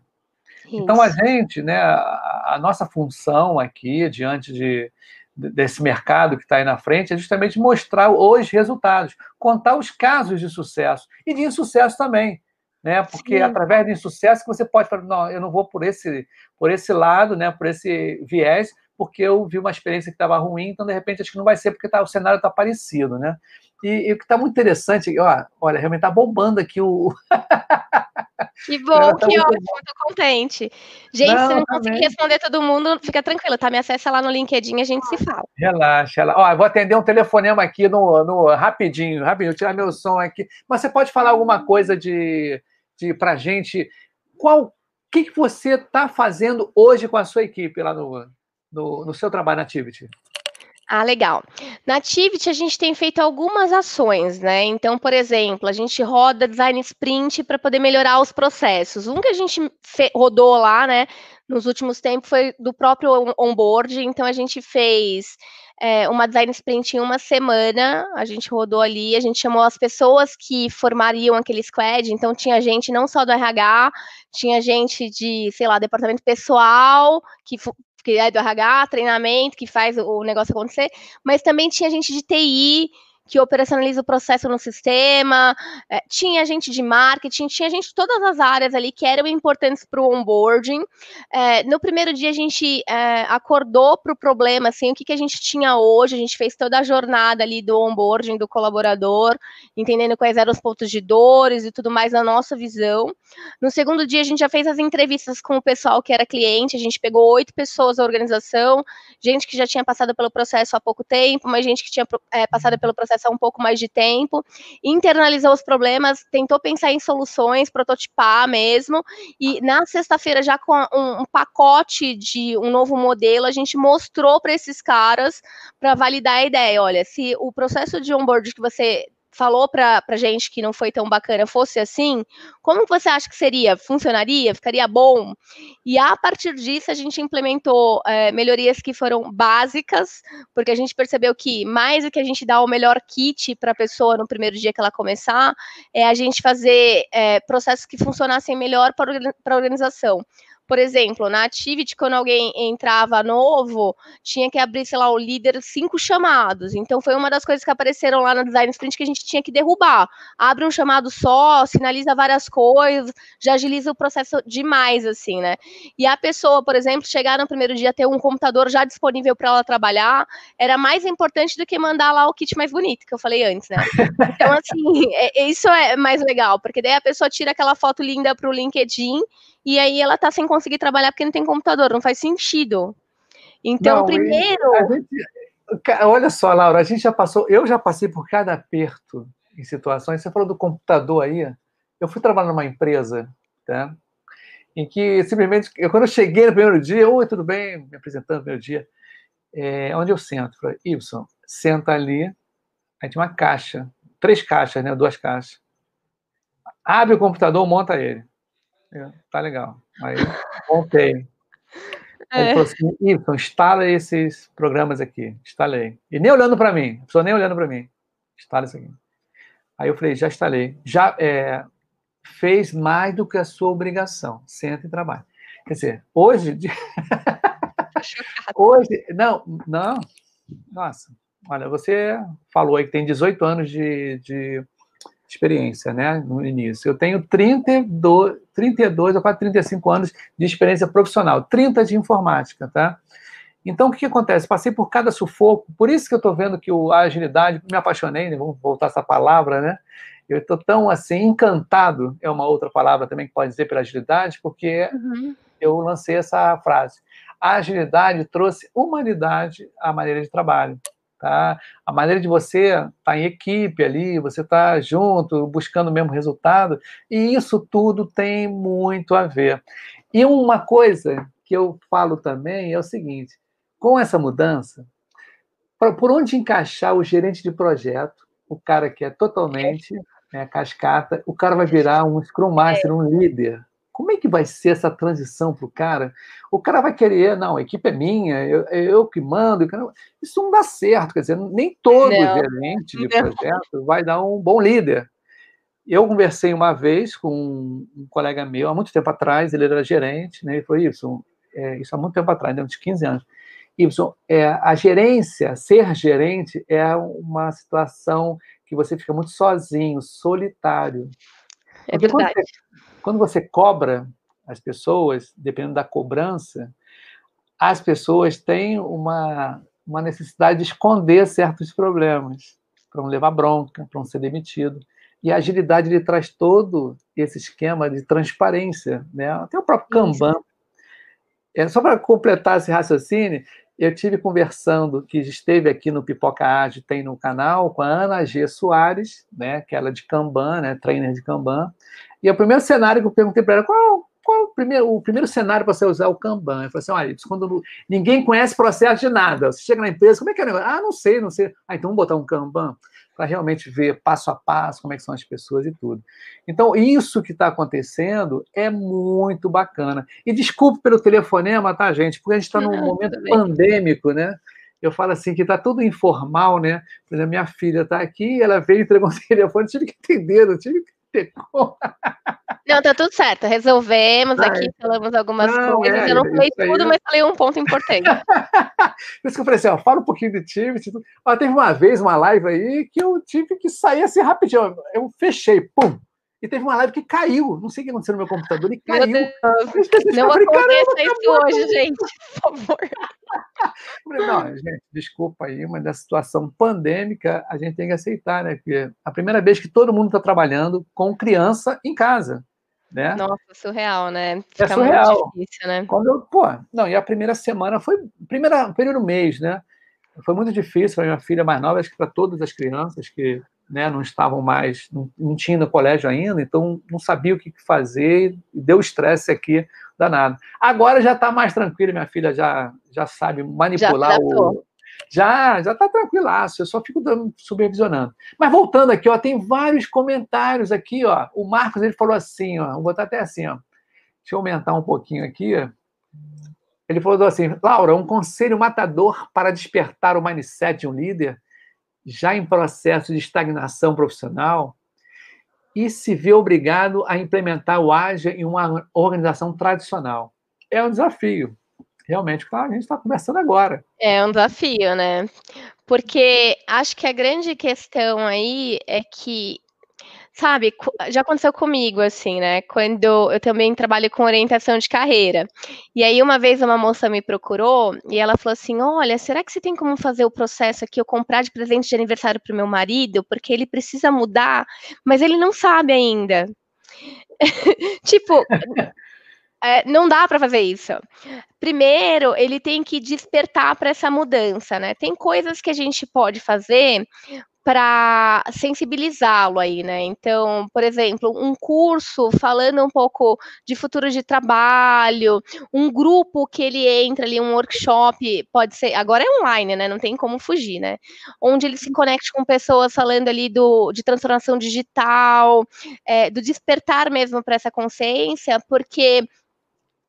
Então, a gente, né, a, a nossa função aqui, diante de, desse mercado que está aí na frente, é justamente mostrar os resultados, contar os casos de sucesso e de insucesso também. Né? Porque Sim. através do insucesso que você pode falar, não, eu não vou por esse, por esse lado, né, por esse viés, porque eu vi uma experiência que estava ruim, então de repente acho que não vai ser porque tá, o cenário está parecido, né? E, e o que está muito interessante, ó, olha, realmente está bombando aqui o. que bom, tá que ótimo, estou contente. Gente, não, se não conseguir responder todo mundo, fica tranquilo, tá? Me acessa lá no LinkedIn a gente se fala. Relaxa, relaxa. Ó, vou atender um telefonema aqui no, no rapidinho, rapidinho, tirar meu som aqui. Mas você pode falar alguma coisa de, de pra gente? Qual que, que você está fazendo hoje com a sua equipe lá no, no, no seu trabalho na Activity? Ah, legal. Na Activity, a gente tem feito algumas ações, né? Então, por exemplo, a gente roda design sprint para poder melhorar os processos. Um que a gente rodou lá, né, nos últimos tempos foi do próprio onboard. Então, a gente fez é, uma design sprint em uma semana. A gente rodou ali, a gente chamou as pessoas que formariam aquele squad. Então, tinha gente não só do RH, tinha gente de, sei lá, departamento pessoal, que que é do RH, treinamento, que faz o negócio acontecer, mas também tinha gente de TI, que operacionaliza o processo no sistema, é, tinha gente de marketing, tinha gente de todas as áreas ali que eram importantes para o onboarding. É, no primeiro dia a gente é, acordou para o problema, assim, o que, que a gente tinha hoje, a gente fez toda a jornada ali do onboarding do colaborador, entendendo quais eram os pontos de dores e tudo mais na nossa visão. No segundo dia a gente já fez as entrevistas com o pessoal que era cliente, a gente pegou oito pessoas da organização, gente que já tinha passado pelo processo há pouco tempo, mas gente que tinha é, passado pelo processo processo um pouco mais de tempo, internalizou os problemas, tentou pensar em soluções, prototipar mesmo, e na sexta-feira, já com um, um, pacote de um novo modelo, a gente mostrou para esses caras para validar a ideia. Olha, se o processo de onboard que você falou para a gente que não foi tão bacana fosse assim, como você acha que seria? Funcionaria? Ficaria bom? E a partir disso a gente implementou é, melhorias que foram básicas, porque a gente percebeu que mais do que a gente dar o melhor kit para a pessoa no primeiro dia que ela começar, é a gente fazer é, processos que funcionassem melhor para a organização. Por exemplo, na Activity, quando alguém entrava novo, tinha que abrir, sei lá, o líder cinco chamados. Então, foi uma das coisas que apareceram lá no Design Sprint que a gente tinha que derrubar. Abre um chamado só, sinaliza várias coisas, já agiliza o processo demais, assim, né? E a pessoa, por exemplo, chegar no primeiro dia ter um computador já disponível para ela trabalhar, era mais importante do que mandar lá o kit mais bonito, que eu falei antes, né? Então, assim, é, isso é mais legal, porque daí a pessoa tira aquela foto linda para o LinkedIn e aí ela tá sem conseguir trabalhar porque não tem computador, não faz sentido. Então, não, primeiro. Gente, olha só, Laura, a gente já passou, eu já passei por cada aperto em situações. Você falou do computador aí. Eu fui trabalhar numa empresa, tá? Em que simplesmente, eu, quando eu cheguei no primeiro dia, oi, tudo bem? Me apresentando no primeiro dia. É, onde eu sento? Falei, Ibson, senta ali. Aí tinha uma caixa, três caixas, né? Duas caixas. Abre o computador, monta ele. É, tá legal. Aí montei. É. Ele falou assim, Ibson, instala esses programas aqui. Instalei. E nem olhando para mim, a pessoa nem olhando para mim. Instala isso aqui. Aí eu falei, já instalei. Já é, fez mais do que a sua obrigação. Senta e trabalha. Quer dizer, hoje. hoje. Não, não. Nossa. Olha, você falou aí que tem 18 anos de, de experiência, né, no início. Eu tenho 32, 32 ou quase 35 anos de experiência profissional, 30 de informática, tá? Então, o que, que acontece? Passei por cada sufoco, por isso que eu estou vendo que o, a agilidade, me apaixonei, né? vamos voltar essa palavra, né? Eu estou tão, assim, encantado, é uma outra palavra também que pode dizer pela agilidade, porque uhum. eu lancei essa frase. A agilidade trouxe humanidade à maneira de trabalho. Tá? A maneira de você estar tá em equipe ali, você estar tá junto, buscando o mesmo resultado, e isso tudo tem muito a ver. E uma coisa que eu falo também é o seguinte: com essa mudança, por onde encaixar o gerente de projeto, o cara que é totalmente né, cascata, o cara vai virar um Scrum Master, um líder. Como é que vai ser essa transição para o cara? O cara vai querer, não, a equipe é minha, eu, eu que mando. Isso não dá certo, quer dizer, nem todo não. gerente de projeto vai dar um bom líder. Eu conversei uma vez com um colega meu, há muito tempo atrás, ele era gerente, né? Ele falou, isso, é, isso há muito tempo atrás, né, uns 15 anos. Y, é, a gerência, ser gerente, é uma situação que você fica muito sozinho, solitário. É verdade. Quando você, quando você cobra as pessoas, dependendo da cobrança, as pessoas têm uma, uma necessidade de esconder certos problemas, para não levar bronca, para não ser demitido. E a agilidade ele traz todo esse esquema de transparência, né? Até o próprio Kanban. É, só para completar esse raciocínio, eu tive conversando, que esteve aqui no Pipoca Ágil, tem no canal, com a Ana G. Soares, né, que ela é de Kanban, né, trainer de Kanban. E o primeiro cenário que eu perguntei para ela, qual, qual o, primeiro, o primeiro cenário para você usar o Kanban? Eu falei assim, olha, quando ninguém conhece processo de nada, você chega na empresa, como é que é o negócio? Ah, não sei, não sei. Ah, então vamos botar um Kanban para realmente ver passo a passo como é que são as pessoas e tudo. Então, isso que está acontecendo é muito bacana. E desculpe pelo telefonema, tá, gente? Porque a gente está num momento pandêmico, né? Eu falo assim que está tudo informal, né? Por exemplo, minha filha está aqui, ela veio e entregou o telefone, tive que entender, eu tive que pegou. Não, tá tudo certo. Resolvemos Ai. aqui, falamos algumas não, coisas. É, eu não falei tudo, mas falei um ponto importante. Por isso que eu falei assim, ó, fala um pouquinho de time. Ó, teve uma vez uma live aí que eu tive que sair assim rapidinho. Eu fechei, pum, e teve uma live que caiu. Não sei o que aconteceu no meu computador, e caiu. Não aconteça isso hoje, gente, por favor. Não, gente, desculpa aí, mas da situação pandêmica a gente tem que aceitar, né? Porque é a primeira vez que todo mundo está trabalhando com criança em casa. Né? Nossa, surreal, né? É Fica é surreal. Difícil, né? Quando eu, pô, não, e a primeira semana foi primeira, primeiro mês, né? foi muito difícil para minha filha mais nova, acho que para todas as crianças que né, não estavam mais, não, não tinham no colégio ainda, então não sabia o que fazer, e deu estresse aqui danado. Agora já está mais tranquilo, minha filha já, já sabe manipular já o. Já, já está tranquilaço, eu só fico dando, supervisionando. Mas voltando aqui, ó, tem vários comentários aqui, ó. O Marcos ele falou assim, ó, vou botar até assim, ó. Deixa eu aumentar um pouquinho aqui. Ele falou assim: Laura, um conselho matador para despertar o mindset de um líder já em processo de estagnação profissional e se vê obrigado a implementar o Ágil em uma organização tradicional. É um desafio, realmente, a gente está conversando agora. É um desafio, né? Porque acho que a grande questão aí é que Sabe, já aconteceu comigo, assim, né? Quando eu também trabalho com orientação de carreira. E aí, uma vez, uma moça me procurou e ela falou assim: Olha, será que você tem como fazer o processo aqui, eu comprar de presente de aniversário para o meu marido? Porque ele precisa mudar, mas ele não sabe ainda. tipo. É, não dá para fazer isso. Primeiro, ele tem que despertar para essa mudança, né? Tem coisas que a gente pode fazer para sensibilizá-lo aí, né? Então, por exemplo, um curso falando um pouco de futuro de trabalho, um grupo que ele entra ali, um workshop, pode ser, agora é online, né? Não tem como fugir, né? Onde ele se conecte com pessoas falando ali do, de transformação digital, é, do despertar mesmo para essa consciência, porque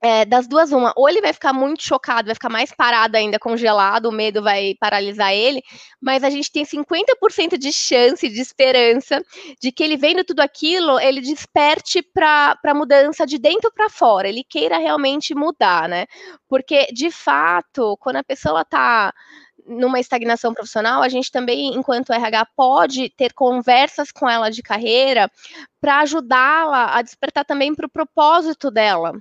é, das duas, uma, ou ele vai ficar muito chocado, vai ficar mais parado ainda, congelado, o medo vai paralisar ele, mas a gente tem 50% de chance, de esperança, de que ele vendo tudo aquilo, ele desperte para a mudança de dentro para fora, ele queira realmente mudar, né? Porque, de fato, quando a pessoa está numa estagnação profissional, a gente também, enquanto RH, pode ter conversas com ela de carreira para ajudá-la a despertar também para o propósito dela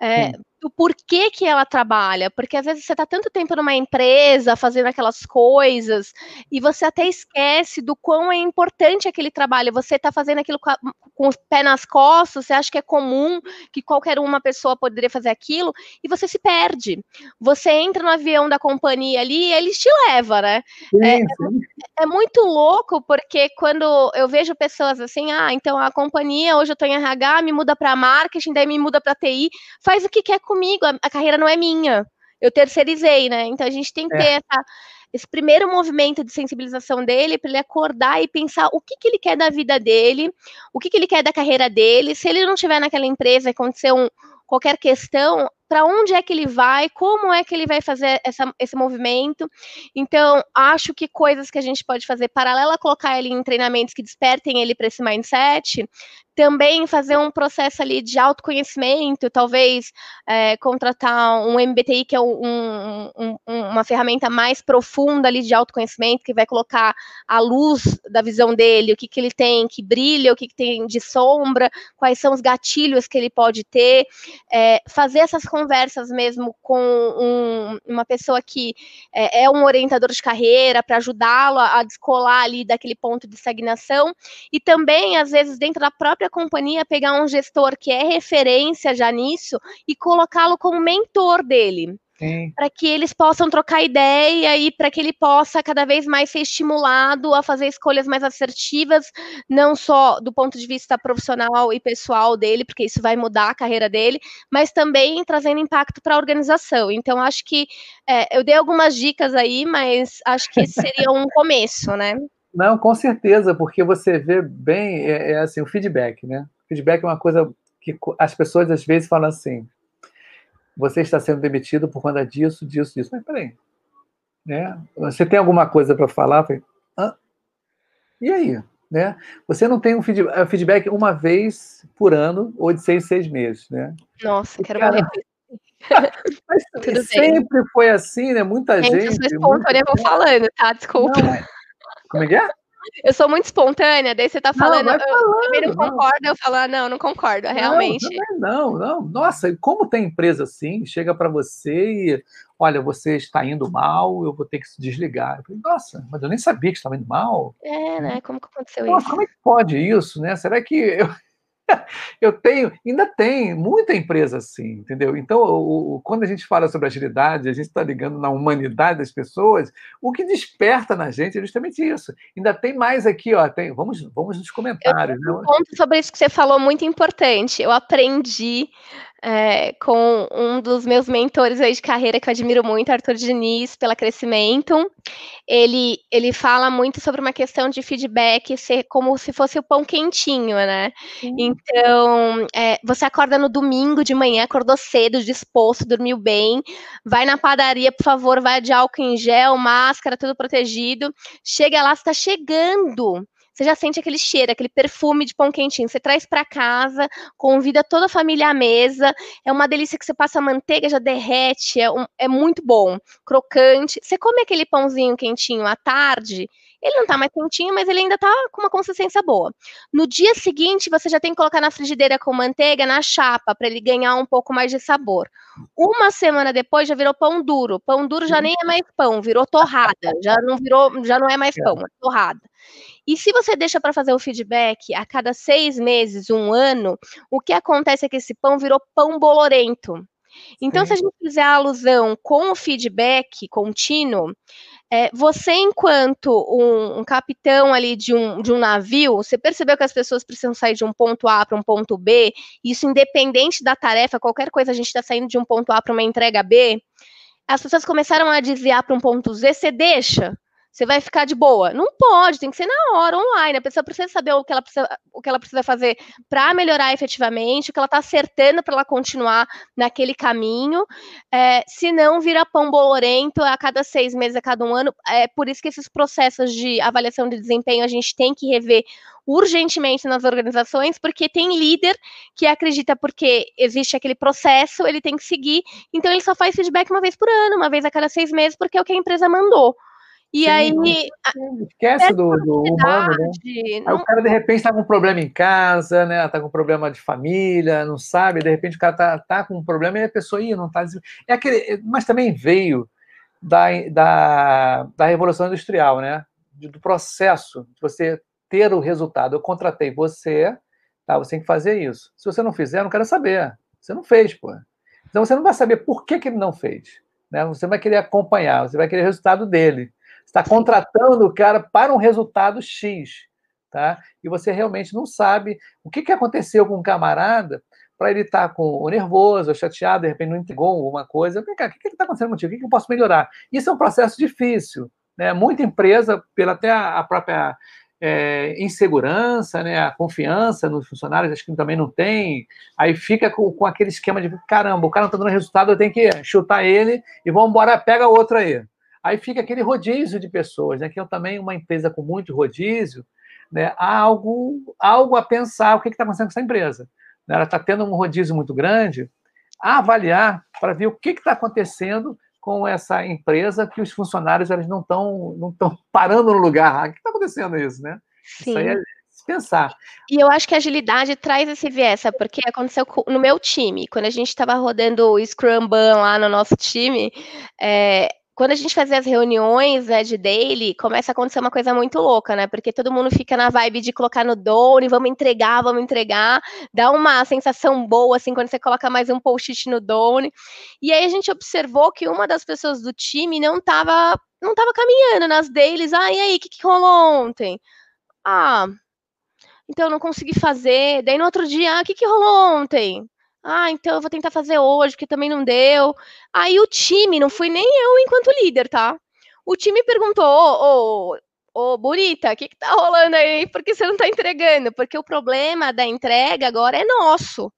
é, do porquê que ela trabalha, porque às vezes você está tanto tempo numa empresa fazendo aquelas coisas e você até esquece do quão é importante aquele trabalho. Você está fazendo aquilo com, a, com o pé nas costas, você acha que é comum, que qualquer uma pessoa poderia fazer aquilo e você se perde. Você entra no avião da companhia ali e eles te levam, né? É, é, muito louco porque quando eu vejo pessoas assim, ah, então a companhia hoje eu estou em RH, me muda para marketing, daí me muda para TI, faz o que quer comigo, a, a, carreira não é minha. Eu terceirizei, né? Então a gente tem que é. ter essa, esse primeiro movimento de sensibilização dele para ele acordar e pensar o que, que ele quer da vida dele, o que, que ele quer da carreira dele. Se ele não estiver naquela empresa, acontecer um, qualquer questão, para onde é que ele vai, como é que ele vai fazer essa, esse movimento. Então, acho que coisas que a gente pode fazer paralela colocar ele em treinamentos que despertem ele para esse mindset, também fazer um processo ali de autoconhecimento, talvez é, contratar um MBTI, que é um, um, uma ferramenta mais profunda ali de autoconhecimento, que vai colocar a luz da visão dele, o que, que ele tem que brilha, o que, que tem de sombra, quais são os gatilhos que ele pode ter, é, fazer essas conversas mesmo com um, uma pessoa que é, é, um orientador de carreira para ajudá-lo a, a descolar ali daquele ponto de estagnação. E também às vezes dentro da própria companhia pegar um gestor que é referência já nisso e colocá-lo como mentor dele para que eles possam trocar ideia e para que ele possa cada vez mais ser estimulado a fazer escolhas mais assertivas, não só do ponto de vista profissional e pessoal dele, porque isso vai mudar a carreira dele, mas também trazendo impacto para a organização. Então, acho que é, eu dei algumas dicas aí, mas acho que esse seria um começo, né? Não, com certeza, porque você vê bem, é, é assim, o feedback, né? O feedback é uma coisa que as pessoas às vezes falam assim, você está sendo demitido por conta disso, disso, disso. Mas peraí, né? Você tem alguma coisa para falar? Falei, e aí? Né? Você não tem um é, feedback uma vez por ano ou de seis, seis meses, né? Nossa, quero cara... morrer. Mas sempre bem. foi assim, né? Muita gente. gente eu sou espontânea, vou falando, tá? Desculpa. Não, como é que é? Eu sou muito espontânea, daí você tá falando, não, falando eu também não, não concordo, eu falo, ah, não, não concordo, realmente. Não, não, não. Nossa, como tem empresa assim, chega para você e, olha, você está indo mal, eu vou ter que se desligar. Eu falei, Nossa, mas eu nem sabia que estava indo mal. É, né? Como que aconteceu Nossa, isso? Como é que pode isso, né? Será que eu... eu tenho, ainda tem muita empresa assim, entendeu? Então, o, o, quando a gente fala sobre agilidade, a gente está ligando na humanidade das pessoas, o que desperta na gente é justamente isso. Ainda tem mais aqui, ó, tem, vamos, vamos nos comentários. Eu né? um ponto sobre isso que você falou muito importante. Eu aprendi é, com um dos meus mentores aí de carreira, que eu admiro muito, Arthur Diniz, pela Crescimento. Ele, ele fala muito sobre uma questão de feedback ser como se fosse o pão quentinho, né? Sim. Então, é, você acorda no domingo de manhã, acordou cedo, disposto, dormiu bem, vai na padaria, por favor, vai de álcool em gel, máscara, tudo protegido. Chega lá, está chegando você já sente aquele cheiro, aquele perfume de pão quentinho. Você traz para casa, convida toda a família à mesa. É uma delícia que você passa manteiga, já derrete, é, um, é muito bom, crocante. Você come aquele pãozinho quentinho à tarde, ele não tá mais quentinho, mas ele ainda tá com uma consistência boa. No dia seguinte, você já tem que colocar na frigideira com manteiga na chapa para ele ganhar um pouco mais de sabor. Uma semana depois já virou pão duro. Pão duro já nem é mais pão, virou torrada. Já não virou, já não é mais pão, é torrada. E se você deixa para fazer o feedback a cada seis meses, um ano, o que acontece é que esse pão virou pão bolorento. Então, Sim. se a gente fizer a alusão com o feedback contínuo, é, você, enquanto um, um, capitão ali de um, de um navio, você percebeu que as pessoas precisam sair de um ponto A para um ponto B, isso independente da tarefa, qualquer coisa, a gente está saindo de um ponto A para uma entrega B, as pessoas começaram a desviar para um ponto Z, você deixa você vai ficar de boa. Não pode, tem que ser na hora, online. A pessoa precisa saber o que ela precisa, o que ela precisa fazer para melhorar efetivamente, o que ela está acertando para ela continuar naquele caminho. É, se não, vira pão bolorento a cada seis meses, a cada um ano. É por isso que esses processos de avaliação de desempenho a gente tem que rever urgentemente nas organizações, porque tem líder que acredita porque existe aquele processo, ele tem que seguir, então ele só faz feedback uma vez por ano, uma vez a cada seis meses, porque é o que a empresa mandou. E Sim, aí. Esquece do, do humano, né? Não... Aí o cara, de repente, está com um problema em casa, né? Tá com um problema de família, não sabe, de repente o cara tá, tá com um problema e a pessoa ia, não tá. É aquele, mas também veio da, da, da Revolução Industrial, né? Do processo de você ter o resultado. Eu contratei você, tá? Você tem que fazer isso. Se você não fizer, eu não quero saber. Você não fez, pô. Então você não vai saber por que, que ele não fez. Né? Você vai querer acompanhar, você vai querer o resultado dele está contratando o cara para um resultado X, tá? E você realmente não sabe o que, que aconteceu com o camarada para ele estar tá com o nervoso, chateado, de repente não entregou alguma coisa. Vem cá, o que está acontecendo contigo? O que, que eu posso melhorar? Isso é um processo difícil. Né? Muita empresa, pela até a própria é, insegurança, né, a confiança nos funcionários, acho que também não tem, aí fica com, com aquele esquema de caramba, o cara não está dando resultado, eu tenho que chutar ele e vamos embora, pega outro aí. Aí fica aquele rodízio de pessoas, né? que é também uma empresa com muito rodízio, né? há algo, algo a pensar o que está acontecendo com essa empresa. Né? Ela está tendo um rodízio muito grande, a avaliar para ver o que está acontecendo com essa empresa que os funcionários eles não estão não estão parando no lugar. Ah, o que está acontecendo isso, né? Sim. Isso aí é pensar. E eu acho que a agilidade traz esse viés, porque aconteceu no meu time, quando a gente estava rodando o Scrum Ban lá no nosso time, é, quando a gente fazia as reuniões né, de daily, começa a acontecer uma coisa muito louca, né? Porque todo mundo fica na vibe de colocar no Done, vamos entregar, vamos entregar. Dá uma sensação boa, assim, quando você coloca mais um post-it no Done. E aí a gente observou que uma das pessoas do time não estava não tava caminhando nas dailies. Ah, e aí, o que, que rolou ontem? Ah, então não consegui fazer. Daí no outro dia, ah, o que, que rolou ontem? Ah, então eu vou tentar fazer hoje, porque também não deu. Aí o time, não fui nem eu enquanto líder, tá? O time perguntou, ô, ô, ô Bonita, o que, que tá rolando aí? Por que você não tá entregando? Porque o problema da entrega agora é nosso.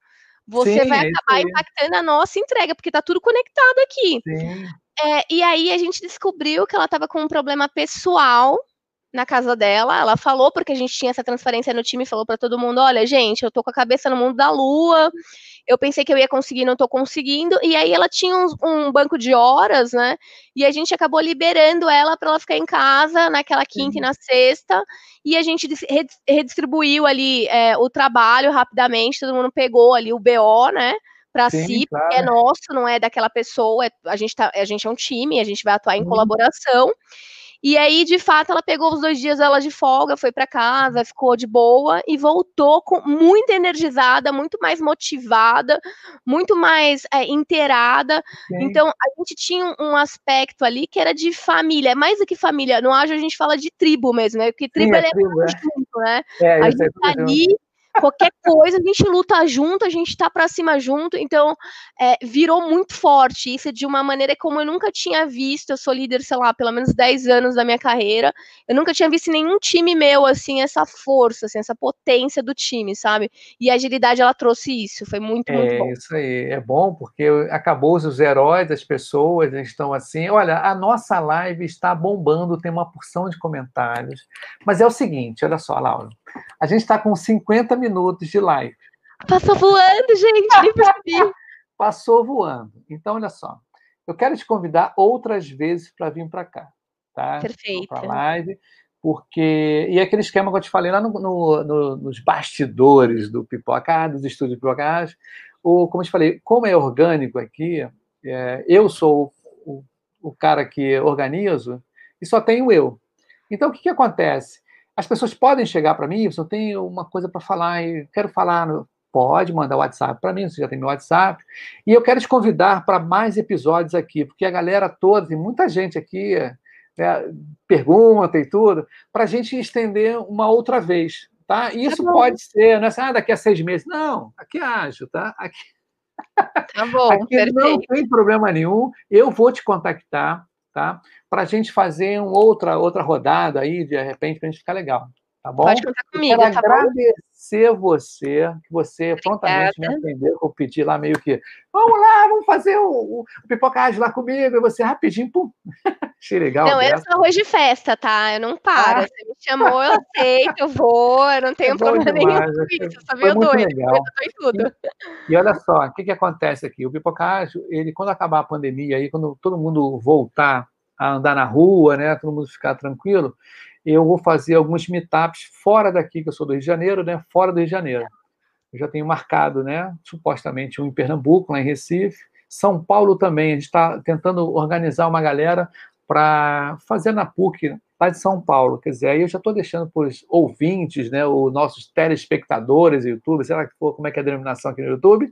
Você Sim, vai é acabar impactando a nossa entrega, porque tá tudo conectado aqui. É, e aí a gente descobriu que ela estava com um problema pessoal na casa dela. Ela falou, porque a gente tinha essa transferência no time, falou para todo mundo: olha, gente, eu tô com a cabeça no mundo da lua, eu pensei que eu ia conseguir, não estou conseguindo. E aí ela tinha um, um, banco de horas, né? E a gente acabou liberando ela para ela ficar em casa naquela quinta e na sexta. E a gente redistribuiu ali é, o trabalho rapidamente, todo mundo pegou ali o BO, né? Para si, claro. é nosso, não é daquela pessoa. É, a, gente tá, a gente é um time, a gente vai atuar em colaboração. E aí, de fato, ela pegou os dois dias dela de folga, foi para casa, ficou de boa e voltou com muito energizada, muito mais motivada, muito mais é, inteirada. Sim. Então, a gente tinha um aspecto ali que era de família, mais do que família. No ágil a gente fala de tribo mesmo, né? Porque tribo Sim, é, é tribo, é. junto, né? É, a gente tá ali qualquer coisa, a gente luta junto, a gente tá pra cima junto, então é, virou muito forte, isso de uma maneira como eu nunca tinha visto, eu sou líder, sei lá, pelo menos 10 anos da minha carreira, eu nunca tinha visto nenhum time meu, assim, essa força, assim, essa potência do time, sabe? E a agilidade, ela trouxe isso, foi muito, muito é, bom. É isso aí, é bom, porque acabou os heróis, as pessoas estão assim, olha, a nossa live está bombando, tem uma porção de comentários, mas é o seguinte, olha só, Laura, a gente está com 50 minutos de live. Passou voando, gente, Passou voando. Então, olha só. Eu quero te convidar outras vezes para vir para cá, tá? Perfeito. Para a live, porque. E aquele esquema que eu te falei lá no, no, no, nos bastidores do Pipoca, dos estúdios Pipoca, ou, como eu te falei, como é orgânico aqui, é, eu sou o, o, cara que organizo e só tenho eu. Então, o que, que acontece? As pessoas podem chegar para mim, eu tenho uma coisa para falar e quero falar. No... Pode mandar o WhatsApp para mim, você já tem meu WhatsApp. E eu quero te convidar para mais episódios aqui, porque a galera toda, tem muita gente aqui, né, pergunta e tudo, para a gente estender uma outra vez. Tá? E isso tá pode ser, não é assim, ah, daqui a seis meses. Não, aqui acho, tá? Aqui, tá bom, aqui perfeito. não tem problema nenhum. Eu vou te contactar tá? Para a gente fazer uma outra, outra rodada aí, de repente, para a gente ficar legal. Tá bom? Pode contar comigo. Eu quero tá agradecer bom? você, que você Obrigada. prontamente me atendeu. Eu pedi lá meio que, vamos lá, vamos fazer o, o, pipocagem lá comigo. E você rapidinho, pum. Achei legal. Não, eu sou arroz de festa, tá? Eu não paro. Ah. Você me chamou, eu aceito, eu vou, eu não tenho é problema demais. nenhum com isso. Eu sou meio doido, legal. eu. E, e, olha só, o que, que acontece aqui? O pipocagem, ele, quando acabar a pandemia, aí, quando todo mundo voltar a andar na rua, né? Todo mundo ficar tranquilo. Eu vou fazer alguns meetups fora daqui, que eu sou do Rio de Janeiro, né? Fora do Rio de Janeiro. Eu já tenho marcado, né? Supostamente um em Pernambuco, lá em Recife. São Paulo também. A gente está tentando organizar uma galera para fazer na PUC, lá de São Paulo. Quer dizer, aí eu já estou deixando para os ouvintes, né, os nossos telespectadores do YouTube, sei lá como é que é a denominação aqui no YouTube,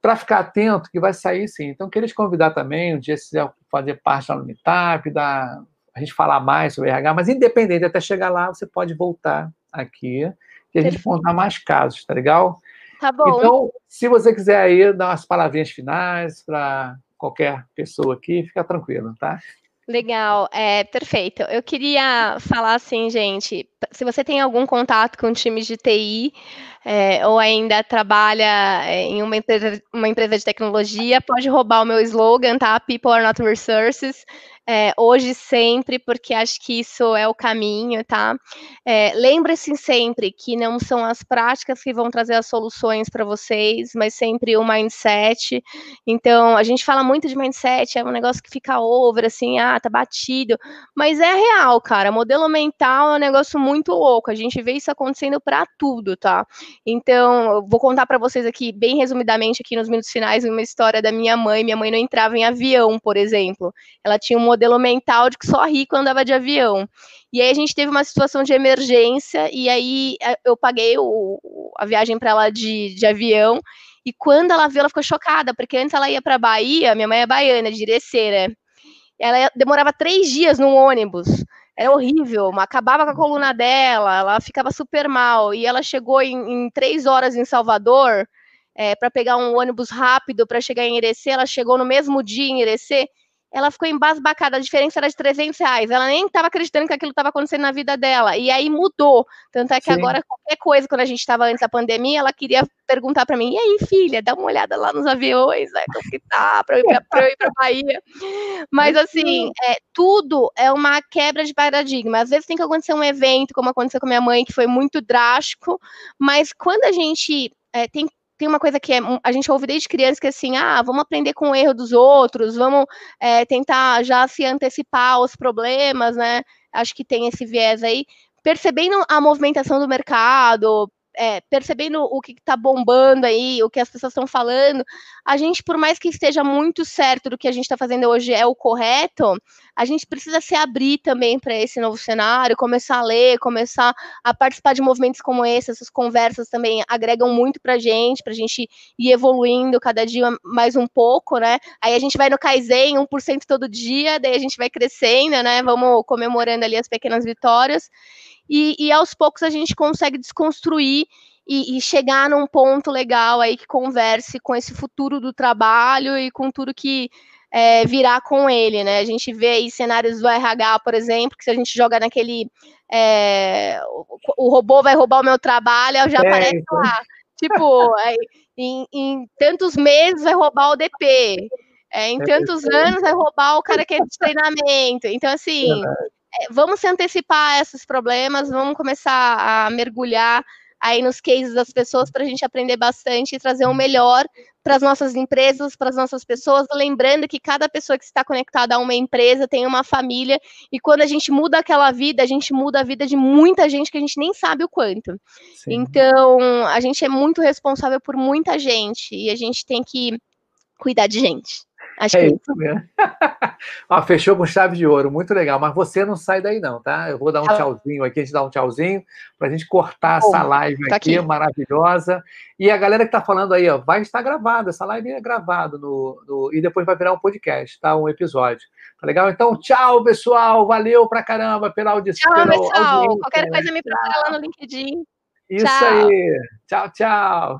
para ficar atento que vai sair sim. Então, queria te convidar também, um dia se quiser fazer parte da Meetup, da a gente falar mais sobre RH, mas independente, até chegar lá, você pode voltar aqui e a gente contar mais casos, tá legal? Tá bom. Então, se você quiser aí dar umas palavrinhas finais para qualquer pessoa aqui, fica tranquilo, tá? Legal, é perfeito. Eu queria falar assim, gente, se você tem algum contato com times de TI é, ou ainda trabalha é, em uma empresa, uma empresa de tecnologia, pode roubar o meu slogan, tá? People are not resources é, hoje sempre, porque acho que isso é o caminho, tá? É, Lembre-se sempre que não são as práticas que vão trazer as soluções para vocês, mas sempre o mindset. Então, a gente fala muito de mindset, é um negócio que fica over, assim, ah, tá batido, mas é real, cara. Modelo mental é um negócio muito louco. A gente vê isso acontecendo para tudo, tá? Então, eu vou contar para vocês aqui, bem resumidamente, aqui nos minutos finais, uma história da minha mãe. Minha mãe não entrava em avião, por exemplo. Ela tinha um modelo mental de que só rico andava de avião. E aí a gente teve uma situação de emergência, e aí eu paguei o, a viagem para ela de, de avião. E quando ela viu, ela ficou chocada, porque antes ela ia para Bahia, minha mãe é baiana, de Irecê, né? Ela demorava três dias no ônibus. Era horrível, acabava com a coluna dela, ela ficava super mal. E ela chegou em, em três horas em Salvador é, para pegar um ônibus rápido para chegar em Irecê. Ela chegou no mesmo dia em Irecê ela ficou embasbacada, a diferença era de 300 reais, ela nem estava acreditando que aquilo estava acontecendo na vida dela, e aí mudou, tanto é que Sim. agora qualquer coisa, quando a gente estava antes da pandemia, ela queria perguntar para mim, e aí filha, dá uma olhada lá nos aviões, né, como que tá, para eu ir para Bahia, mas assim, é, tudo é uma quebra de paradigma, às vezes tem que acontecer um evento, como aconteceu com minha mãe, que foi muito drástico, mas quando a gente é, tem tem uma coisa que é, a gente ouve desde criança que é assim, ah, vamos aprender com o erro dos outros, vamos é, tentar já se antecipar aos problemas, né? Acho que tem esse viés aí. Percebendo a movimentação do mercado, é, percebendo o que está bombando aí, o que as pessoas estão falando, a gente, por mais que esteja muito certo do que a gente está fazendo hoje é o correto, a gente precisa se abrir também para esse novo cenário, começar a ler, começar a participar de movimentos como esse, essas conversas também agregam muito para a gente, para a gente ir evoluindo cada dia mais um pouco, né? Aí a gente vai no Kaizen, 1% todo dia, daí a gente vai crescendo, né? Vamos comemorando ali as pequenas vitórias. E, e aos poucos a gente consegue desconstruir e, e, chegar num ponto legal aí que converse com esse futuro do trabalho e com tudo que é, virá com ele, né? A gente vê aí cenários do RH, por exemplo, que se a gente joga naquele é, o, o, robô vai roubar o meu trabalho, já é, aparece então. lá. Tipo, aí, em, em, tantos meses vai roubar o DP. É, em é, tantos anos vai roubar o cara que é de treinamento. Então, assim, é, vamos se antecipar a esses problemas, vamos começar a mergulhar aí nos cases das pessoas para a gente aprender bastante e trazer o melhor para as nossas empresas, para as nossas pessoas, lembrando que cada pessoa que está conectada a uma empresa tem uma família, e quando a gente muda aquela vida, a gente muda a vida de muita gente que a gente nem sabe o quanto. Sim. Então, a gente é muito responsável por muita gente, e a gente tem que cuidar de gente. Acho é que... isso mesmo. Ó, fechou com chave de ouro, muito legal. Mas você não sai daí, não, tá? Eu vou dar um tá tchauzinho aqui, a gente dá um tchauzinho para a gente cortar Bom, essa live tá aqui, aqui, maravilhosa. E a galera que está falando aí, ó, vai estar gravada. Essa live é gravada no, no, e depois vai virar um podcast, tá? Um episódio. Tá legal? Então, tchau, pessoal. Valeu pra caramba pela audição. Tchau, pessoal. Qualquer coisa me procura lá no LinkedIn. Isso tchau. aí. Tchau, tchau.